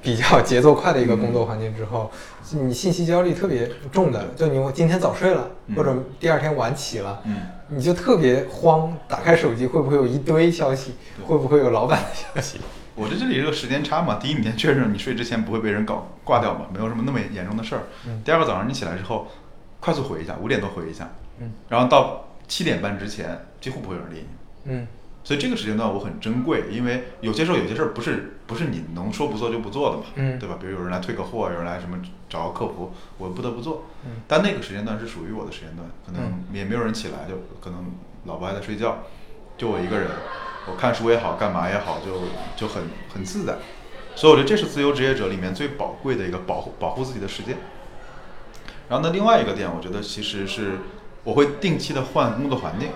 比较节奏快的一个工作环境之后，你信息焦虑特别重的。就你今天早睡了，嗯或者第二天晚起了，嗯，你就特别慌，打开手机会不会有一堆消息？会不会有老板的消息？我在这里这个时间差嘛。第一，你先确认你睡之前不会被人搞挂掉嘛，没有什么那么严重的事儿。嗯第二个，早上你起来之后，快速回一下，五点多回一下，嗯然后到七点半之前，几乎不会有人理你。嗯所以这个时间段我很珍贵，因为有些时候有些事儿不是不是你能说不做就不做的嘛，嗯对吧？比如有人来退个货，有人来什么找个客服，我不得不做。嗯但那个时间段是属于我的时间段，可能嗯也没有人起来，就可能老婆还在睡觉，就我一个人，我看书也好，干嘛也好，就就很很自在。所以我觉得这是自由职业者里面最宝贵的一个保护保护自己的时间。然后呢，另外一个点，我觉得其实是我会定期的换工作环境。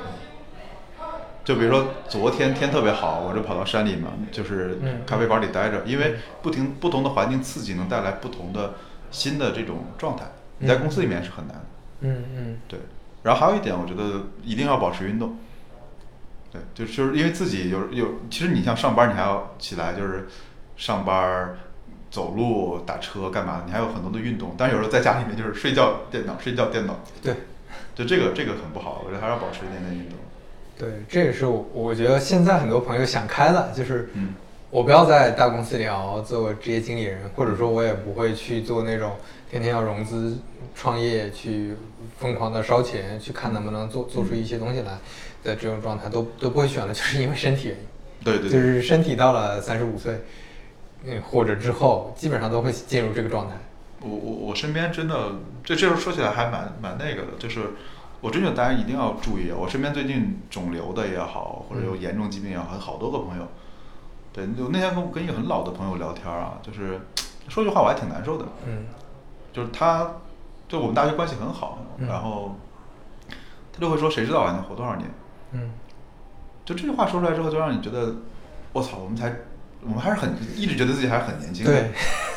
就比如说昨天天特别好，我就跑到山里嘛，就是嗯咖啡馆里待着，因为不停不同的环境刺激能带来不同的新的这种状态。你在公司里面是很难的，嗯嗯对。然后还有一点，我觉得一定要保持运动。对，就是就是因为自己有有，其实你像上班，你还要起来就是上班儿走路、打车干嘛的，你还有很多的运动。但是有时候在家里面就是睡觉电脑，睡觉电脑，对。就这个这个很不好，我觉得还是要保持一点点运动。对，这也是我我觉得现在很多朋友想开了，就是嗯我不要在大公司里熬做职业经理人，或者说我也不会去做那种天天要融资创业去疯狂的烧钱，去看能不能做做出一些东西来的这种状态，都都不会选了，就是因为身体原因，对对对，就是身体到了三十五岁，嗯或者之后，基本上都会进入这个状态。我我我身边真的，这这时候说起来还蛮蛮那个的，就是我真觉得大家一定要注意。我身边最近肿瘤的也好，或者有严重疾病也好，好多个朋友。对，就那天跟跟一个很老的朋友聊天啊，就是说句话我还挺难受的。嗯，就是他，就我们大学关系很好，然后他就会说：“谁知道还能活多少年？”嗯，就这句话说出来之后，就让你觉得，我操，我们才，我们还是很一直觉得自己还是很年轻的。对，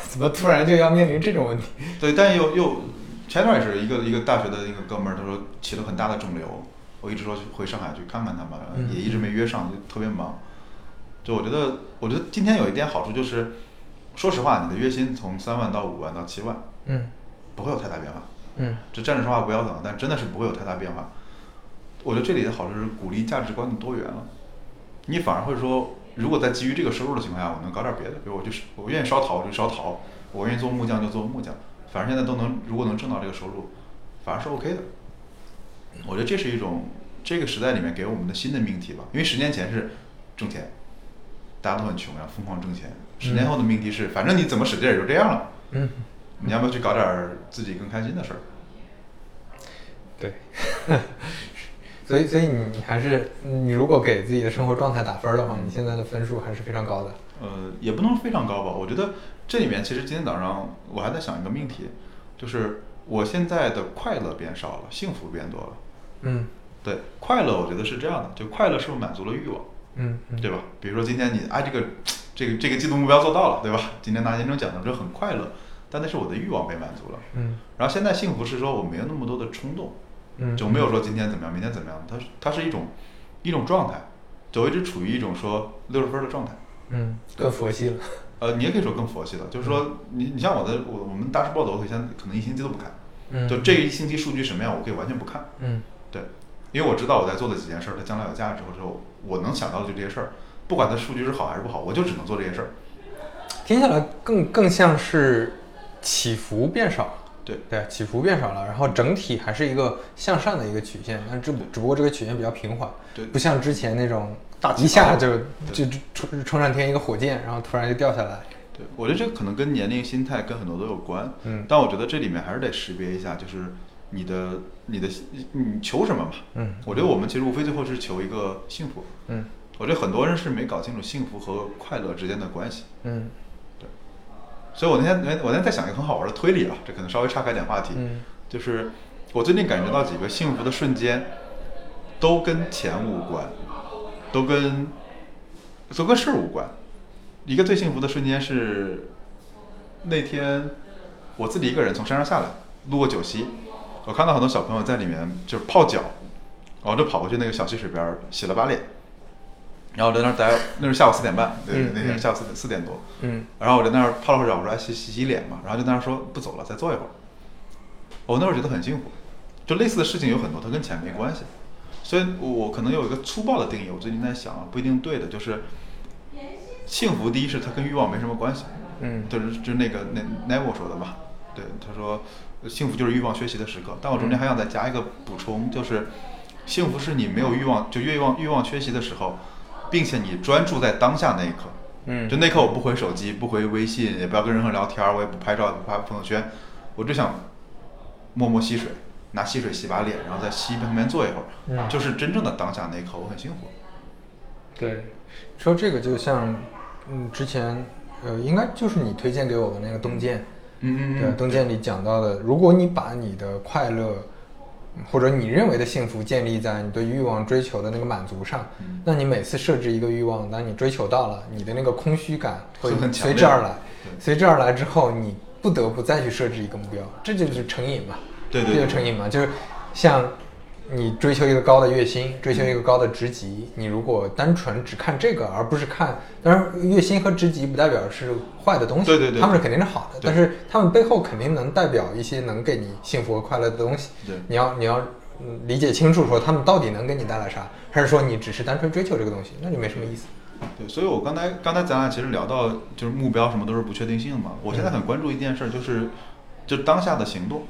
怎么突然就要面临这种问题？对，但又又前段也是一个一个大学的一个哥们儿，他说起了很大的肿瘤，我一直说回上海去看看他嘛，也一直没约上，就特别忙。就我觉得，我觉得今天有一点好处就是，说实话，你的月薪从三万到五万到七万，嗯不会有太大变化。嗯这站着说话不腰疼，但真的是不会有太大变化。我觉得这里的好处是鼓励价值观的多元了，你反而会说，如果在基于这个收入的情况下，我能搞点别的，比如我就是我愿意烧陶就烧陶，我愿意做木匠就做木匠，反正现在都能，如果能挣到这个收入，反而是 OK 的。我觉得这是一种这个时代里面给我们的新的命题吧，因为十年前是挣钱，大家都很穷呀，疯狂挣钱。十年后的命题是，反正你怎么使劲儿也就这样了，嗯，你要不要去搞点儿自己更开心的事儿？对。所以，所以你还是你如果给自己的生活状态打分儿的话，你现在的分数还是非常高的。呃，也不能非常高吧。我觉得这里面其实今天早上我还在想一个命题，就是我现在的快乐变少了，幸福变多了。嗯对，快乐我觉得是这样的，就快乐是不是满足了欲望，嗯嗯，对吧？比如说今天你哎这个这个这个季度目标做到了，对吧？今天拿年终奖的时候很快乐，但那是我的欲望被满足了。嗯然后现在幸福是说我没有那么多的冲动，嗯，就没有说今天怎么样，明天怎么样，它是它是一种一种状态，就我一直处于一种说六十分的状态。嗯更佛系了。呃，你也可以说更佛系了，就是说你你像我的我我们大师报的，我可以现在可能一星期都不看，嗯，就这一星期数据什么样，我可以完全不看，嗯对，因为我知道我在做的几件事儿，它将来有价值，或者说我能想到的就这些事儿，不管它数据是好还是不好，我就只能做这些事儿。听下来更更像是起伏变少了。对对，起伏变少了，然后整体还是一个向上的一个曲线，但只不只不过这个曲线比较平缓，对不像之前那种大起一下就就就冲冲上天一个火箭，然后突然就掉下来。对，我觉得这可能跟年龄、心态跟很多都有关。嗯但我觉得这里面还是得识别一下，就是你的、你的、你求什么嘛？嗯我觉得我们其实无非最后是求一个幸福。嗯我觉得很多人是没搞清楚幸福和快乐之间的关系。嗯所以我那天，我那天在想一个很好玩的推理啊，这可能稍微岔开点话题，嗯就是我最近感觉到几个幸福的瞬间，都跟钱无关，都跟都跟事儿无关。一个最幸福的瞬间是那天我自己一个人从山上下来，路过九溪，我看到很多小朋友在里面就是泡脚，然后就跑过去那个小溪水边儿洗了把脸，然后我在那儿待，那是下午四点半，对，嗯那天嗯。下午四点四点多，嗯。然后我在那儿泡了会儿脚，我说哎洗洗洗脸嘛，然后就在那儿说不走了，再坐一会儿。我那会儿觉得很幸福，就类似的事情有很多，它跟钱没关系。所以我我可能有一个粗暴的定义，我最近在想啊，不一定对的，就是幸福第一是它跟欲望没什么关系，嗯。就是就是那个那 Neville 说的嘛，对，他说幸福就是欲望学习的时刻，但我中间还想再加一个补充，就是幸福是你没有欲望，就欲望欲望缺席的时候，并且你专注在当下那一刻，嗯。就那刻我不回手机，不回微信，也不要跟任何人聊天儿，我也不拍照，也不发朋友圈，我就想默默吸水，拿吸水洗把脸，然后在溪旁边坐一会儿，嗯。就是真正的当下那一刻，我很幸福。对，说这个就像嗯之前呃应该就是你推荐给我的那个洞见，嗯，嗯嗯洞见里讲到的，如果你把你的快乐或者你认为的幸福建立在你对欲望追求的那个满足上，嗯那你每次设置一个欲望，当你追求到了，你的那个空虚感会 随之而来。随之而来之后，你不得不再去设置一个目标，这就是成瘾嘛。对对对这就是成瘾嘛，就是像你追求一个高的月薪，追求一个高的职级，你如果单纯只看这个，而不是看，当然月薪和职级不代表是坏的东西，对对对他们是肯定是好的，但是他们背后肯定能代表一些能给你幸福和快乐的东西。对你要你要嗯理解清楚，说他们到底能给你带来啥，还是说你只是单纯追求这个东西，那就没什么意思。对，所以我刚才刚才咱俩其实聊到就是目标什么都是不确定性嘛。我现在很关注一件事儿，就是就当下的行动，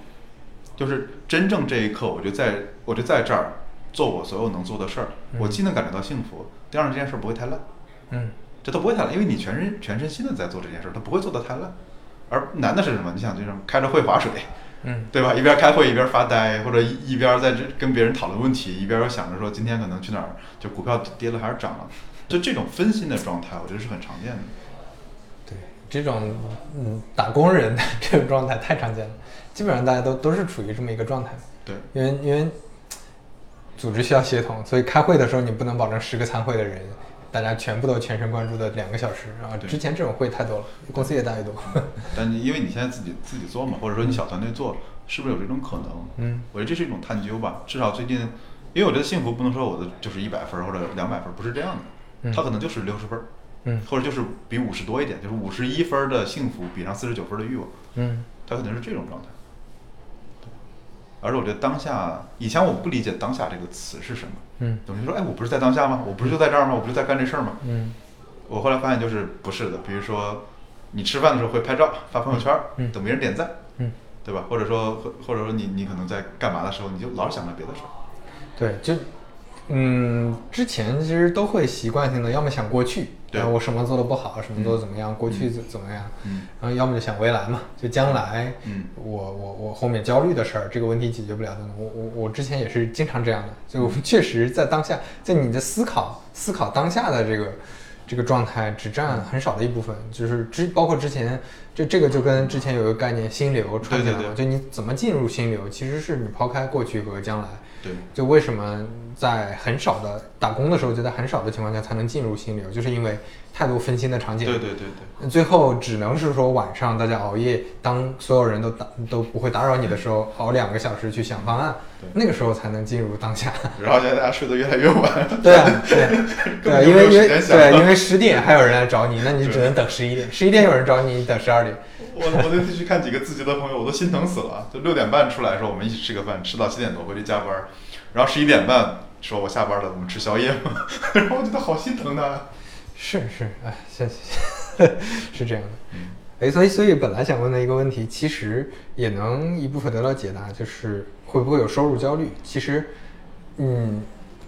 就是真正这一刻，我就在我就在这儿做我所有能做的事儿，我既能感觉到幸福，第二这件事儿不会太烂，嗯这都不会太烂，因为你全身全身心的在做这件事儿，它不会做得太烂。而难的是什么？你想就是开着会划水，嗯，对吧？一边开会一边发呆，或者一一边在这跟别人讨论问题，一边又想着说今天可能去哪儿，就股票跌了还是涨了，就这种分心的状态，我觉得是很常见的。对，这种嗯打工人的这种状态太常见了，基本上大家都都是处于这么一个状态。对，因为因为组织需要协同，所以开会的时候你不能保证十个参会的人，大家全部都全神贯注的两个小时。然后之前这种会太多了，公司也大越多。但你因为你现在自己自己做嘛，或者说你小团队做，是不是有这种可能？嗯，我觉得这是一种探究吧。至少最近，因为我觉得幸福不能说我的就是一百分儿或者两百分儿，不是这样的，嗯它可能就是六十分儿，嗯或者就是比五十多一点，就是五十一分儿的幸福比上四十九分儿的欲望，嗯他可能是这种状态。对而且我觉得当下，以前我不理解“当下”这个词是什么，嗯总是说，哎，我不是在当下吗？我不是就在这儿吗？我不是在干这事儿吗？嗯我后来发现就是不是的，比如说你吃饭的时候会拍照发朋友圈儿，嗯等别人点赞，嗯，对吧？或者说或或者说你你可能在干嘛的时候，你就老是想着别的事儿。对，就嗯，之前其实都会习惯性的，要么想过去，对然后我什么做的不好，什么做的怎么样，过去嗯怎怎么样，嗯。然后要么就想未来嘛，就将来，嗯。我我我后面焦虑的事儿，这个问题解决不了的，我我我之前也是经常这样的，就确实在当下，在你的思考思考当下的这个这个状态只占很少的一部分，就是之包括之前这这个就跟之前有一个概念心流串起来了，就你怎么进入心流，其实是你抛开过去和将来。对，就为什么在很少的打工的时候，就在很少的情况下才能进入心流，就是因为太多分心的场景。对对对对，最后只能是说晚上大家熬夜，当所有人都打都不会打扰你的时候，熬两个小时去想方案，那个时候才能进入当下。然后现在大家睡得越来越晚。对啊，对 对因为因为对，因为十点还有人来找你，那你只能等十一点，十一点有人找你，你等十二点。我我那次去看几个自习的朋友，我都心疼死了。就六点半出来时候我们一起吃个饭，吃到七点多回去加班，然后十一点半说我下班了，我们吃宵夜嘛。然后我觉得好心疼他。是是，哎，谢谢，是这样的。哎，所以所以本来想问的一个问题，其实也能一部分得到解答，就是会不会有收入焦虑？其实，嗯，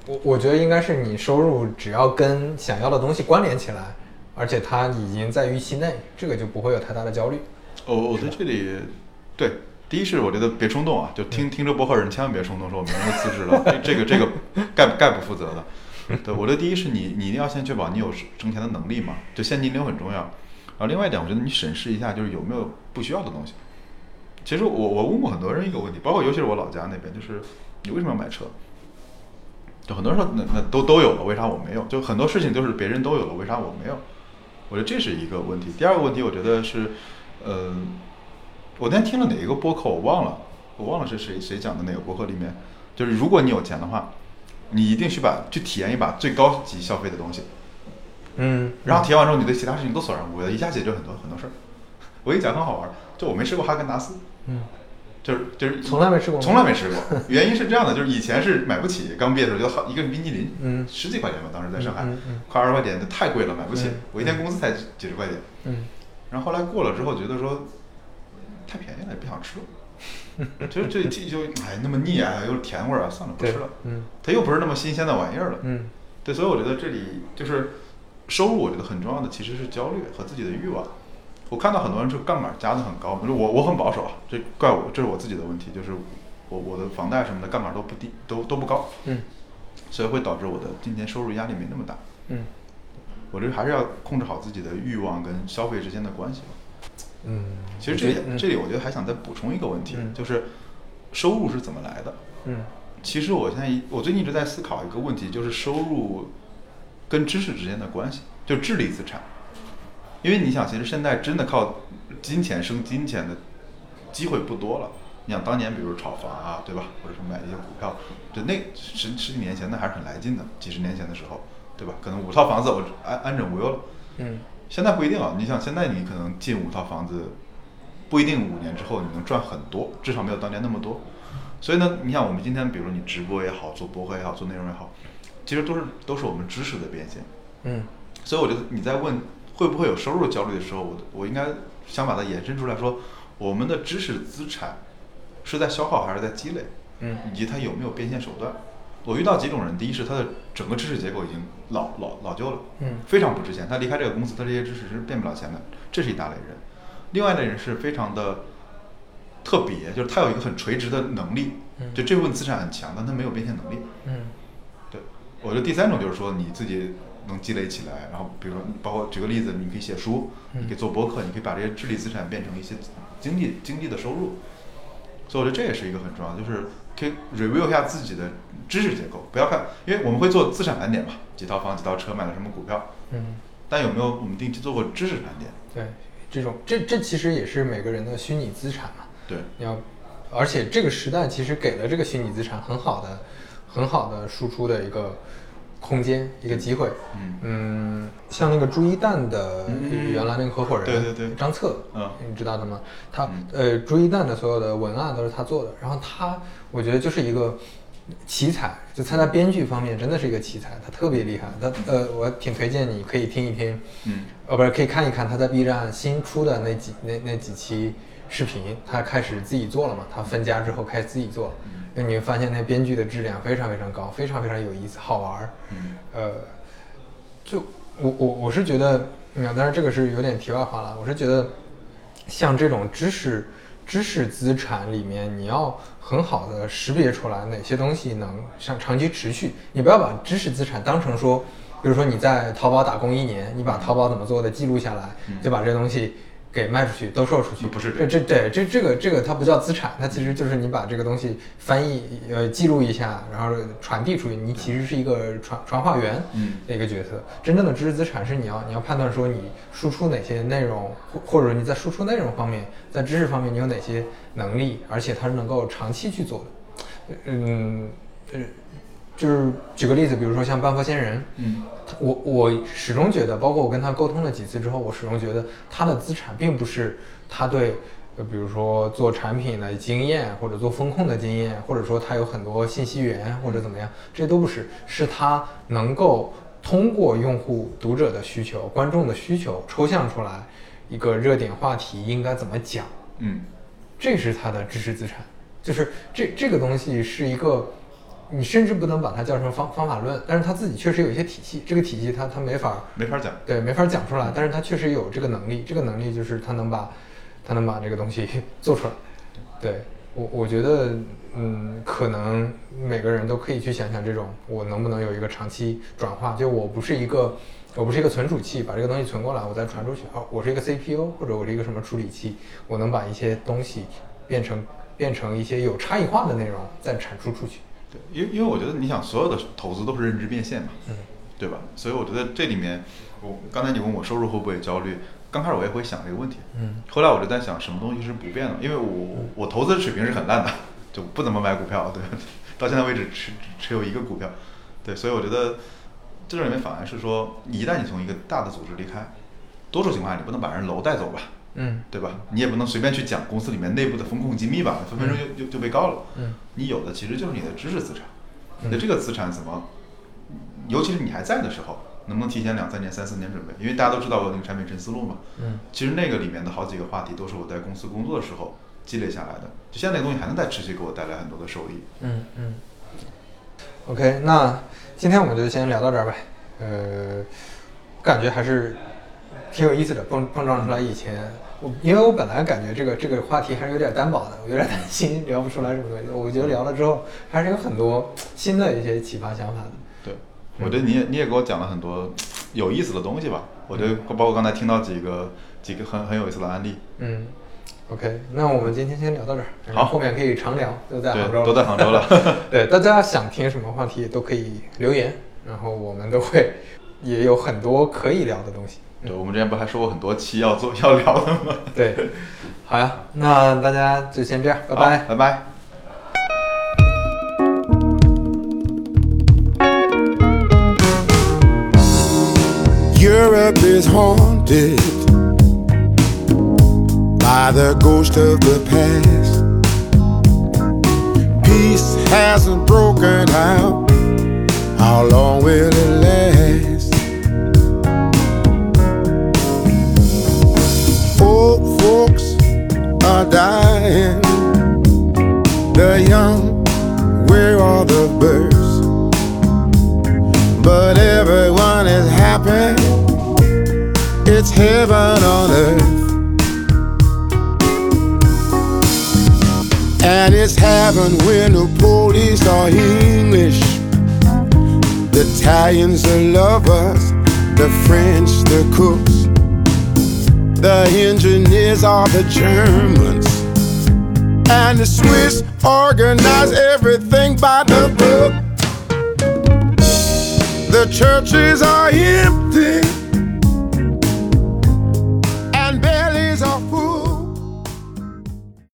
我我觉得应该是你收入只要跟想要的东西关联起来，而且它已经在预期内，这个就不会有太大的焦虑。我我在这里，对，第一是我觉得别冲动啊，就听听这播客人千万别冲动，说我明天就辞职了，这这个这个概概不负责的。对，我觉得第一是你你一定要先确保你有挣钱的能力嘛，就现金流很重要。然后另外一点，我觉得你审视一下，就是有没有不需要的东西。其实我我问过很多人一个问题，包括尤其是我老家那边，就是你为什么要买车？就很多人说那那都都有了，为啥我没有？就很多事情都是别人都有了，为啥我没有？我觉得这是一个问题。第二个问题，我觉得是，呃，我那天听了哪一个播客我忘了，我忘了是谁谁讲的哪个播客里面，就是如果你有钱的话，你一定去把去体验一把最高级消费的东西，嗯，然后体验完之后，你对其他事情都索然无味，一下解决很多很多事儿。我跟你讲很好玩儿，就我没吃过哈根达斯，嗯，就是就是从来没吃过从来没吃过。原因是这样的，就是以前是买不起，刚毕业的时候觉得好一个冰激凌，嗯十几块钱吧，当时在上海，快二十块钱，这太贵了，买不起。嗯我一天工资才几十块钱，嗯然后后来过了之后，觉得说太便宜了，也不想吃了。就是这这就哎那么腻啊，又是甜味儿啊，算了不吃了。嗯它又不是那么新鲜的玩意儿了。嗯对，所以我觉得这里就是收入，我觉得很重要的其实是焦虑和自己的欲望。我看到很多人就杠杆加的很高，我我我很保守啊，这怪我，这是我自己的问题，就是我我的房贷什么的杠杆都不低，都都不高，嗯所以会导致我的今年收入压力没那么大。嗯我觉得还是要控制好自己的欲望跟消费之间的关系吧。嗯，其实这里我觉得这里我觉得还想再补充一个问题，嗯就是收入是怎么来的？嗯其实我现在一我最近一直在思考一个问题，就是收入跟知识之间的关系，就智力资产。因为你想，其实现在真的靠金钱生金钱的机会不多了。你想当年，比如炒房啊，对吧？或者是买一些股票，就那十十几年前那还是很来劲的，几十年前的时候，对吧？可能五套房子我安安枕无忧了。嗯现在不一定啊，你想现在你可能进五套房子，不一定五年之后你能赚很多，至少没有当年那么多。所以呢，你想我们今天比如你直播也好，做播客也好，做内容也好，其实都是都是我们知识的变现。嗯所以我觉得你在问会不会有收入焦虑的时候，我我应该想把它延伸出来说，我们的知识资产是在消耗还是在积累，嗯以及它有没有变现手段。我遇到几种人，第一是他的整个知识结构已经老老老旧了，嗯非常不值钱，他离开这个公司，他这些知识是变不了钱的，这是一大类人。另外一类人是非常的特别，就是他有一个很垂直的能力，就这部分资产很强，但他没有变现能力。嗯对，我觉得第三种就是说你自己能积累起来，然后比如说包括举个例子，你可以写书，你可以做博客，你可以把这些智力资产变成一些经济经济的收入。所以我觉得这也是一个很重要，就是可以 review 一下自己的知识结构，不要看，因为我们会做资产盘点嘛，几套房、几套车，买了什么股票，嗯，但有没有我们定期做过知识盘点？对，这种这这其实也是每个人的虚拟资产嘛。对，你要，而且这个时代其实给了这个虚拟资产很好的、很好的输出的一个空间、一个机会。嗯嗯，像那个朱一蛋的嗯原来那个合伙人，对对对张策，嗯你知道的吗？他嗯呃，朱一蛋的所有的文案都是他做的，然后他我觉得就是一个奇才，就他在编剧方面真的是一个奇才，他特别厉害。他呃，我挺推荐你可以听一听，嗯呃，不是可以看一看他在 B 站新出的那几那那几期视频，他开始自己做了嘛，他分家之后开始自己做，那你会发现那编剧的质量非常非常高，非常非常有意思，好玩儿。嗯呃，就我我我是觉得，嗯，当然这个是有点题外话了。我是觉得，像这种知识知识资产里面，你要很好的识别出来哪些东西能像长期持续。你不要把知识资产当成说，比如说你在淘宝打工一年，你把淘宝怎么做的记录下来，就把这东西。给卖出去，兜售出去，不是这这对这这个这个它不叫资产，它其实就是你把这个东西翻译呃记录一下，然后传递出去，你其实是一个传传话员嗯的一个角色。真正的知识资产是你要你要判断说你输出哪些内容，或或者你在输出内容方面，在知识方面你有哪些能力，而且它是能够长期去做的。嗯，呃，就是举个例子，比如说像半佛仙人，嗯。他我我始终觉得，包括我跟他沟通了几次之后，我始终觉得他的资产并不是他对，呃，比如说做产品的经验，或者做风控的经验，或者说他有很多信息源或者怎么样，这些都不是，是他能够通过用户、读者的需求、观众的需求抽象出来一个热点话题应该怎么讲，嗯。这是他的知识资产，就是这这个东西是一个，你甚至不能把它叫成方方法论，但是它自己确实有一些体系，这个体系它它没法没法讲。对没法讲出来，但是它确实有这个能力，这个能力就是它能把它能把这个东西 做出来。对我我觉得嗯，可能每个人都可以去想想这种我能不能有一个长期转化，就我不是一个。我不是一个存储器，把这个东西存过来，我再传出去。哦，我是一个 CPU，或者我是一个什么处理器，我能把一些东西变成变成一些有差异化的内容，再产出出去。对，因为因为我觉得你想所有的投资都是认知变现嘛，嗯，对吧？所以我觉得这里面，我刚才你问我收入会不会焦虑，刚开始我也会想这个问题，嗯，后来我就在想什么东西是不变的，因为我我投资水平是很烂的，就不怎么买股票，对，到现在为止持持有一个股票，对，所以我觉得这里面反而是说，一旦你从一个大的组织离开，多数情况下你不能把人楼带走吧，嗯对吧？你也不能随便去讲公司里面内部的风控机密吧，分分钟就就就被告了。嗯，你有的其实就是你的知识资产，嗯你的这个资产怎么，尤其是你还在的时候，能不能提前两三年、三四年准备？因为大家都知道我有那个产品陈思路嘛。嗯，其实那个里面的好几个话题都是我在公司工作的时候积累下来的，就现在那个东西还能再持续给我带来很多的收益。嗯嗯。OK，那今天我们就先聊到这儿呗。呃，感觉还是挺有意思的，碰碰撞出来以前我，因为我本来感觉这个这个话题还是有点单薄的，我有点担心 聊不出来什么东西。我觉得聊了之后，还是有很多新的一些启发想法的。对，我觉得你也你也给我讲了很多有意思的东西吧。我觉得包括刚才听到几个几个很很有意思的案例。嗯，OK，那我们今天先聊到这儿，然后好后面可以常聊，都在杭州，了，都在杭州了。对，大家想听什么话题都可以留言，然后我们都会也有很多可以聊的东西。对，我们之前不还说过很多期要做要聊的吗？对，好呀，那大家就先这样，拜拜。拜拜。Europe is haunted by the ghost of the past. Peace hasn't broken out. How long will it last? are dying. The young, where are the birds. But everyone is happy. It's heaven on earth. And it's heaven when the police are English. The Italians, the lovers, the French, the cooks the engineers are the Germans. And the Swiss organize everything by the book. The churches are empty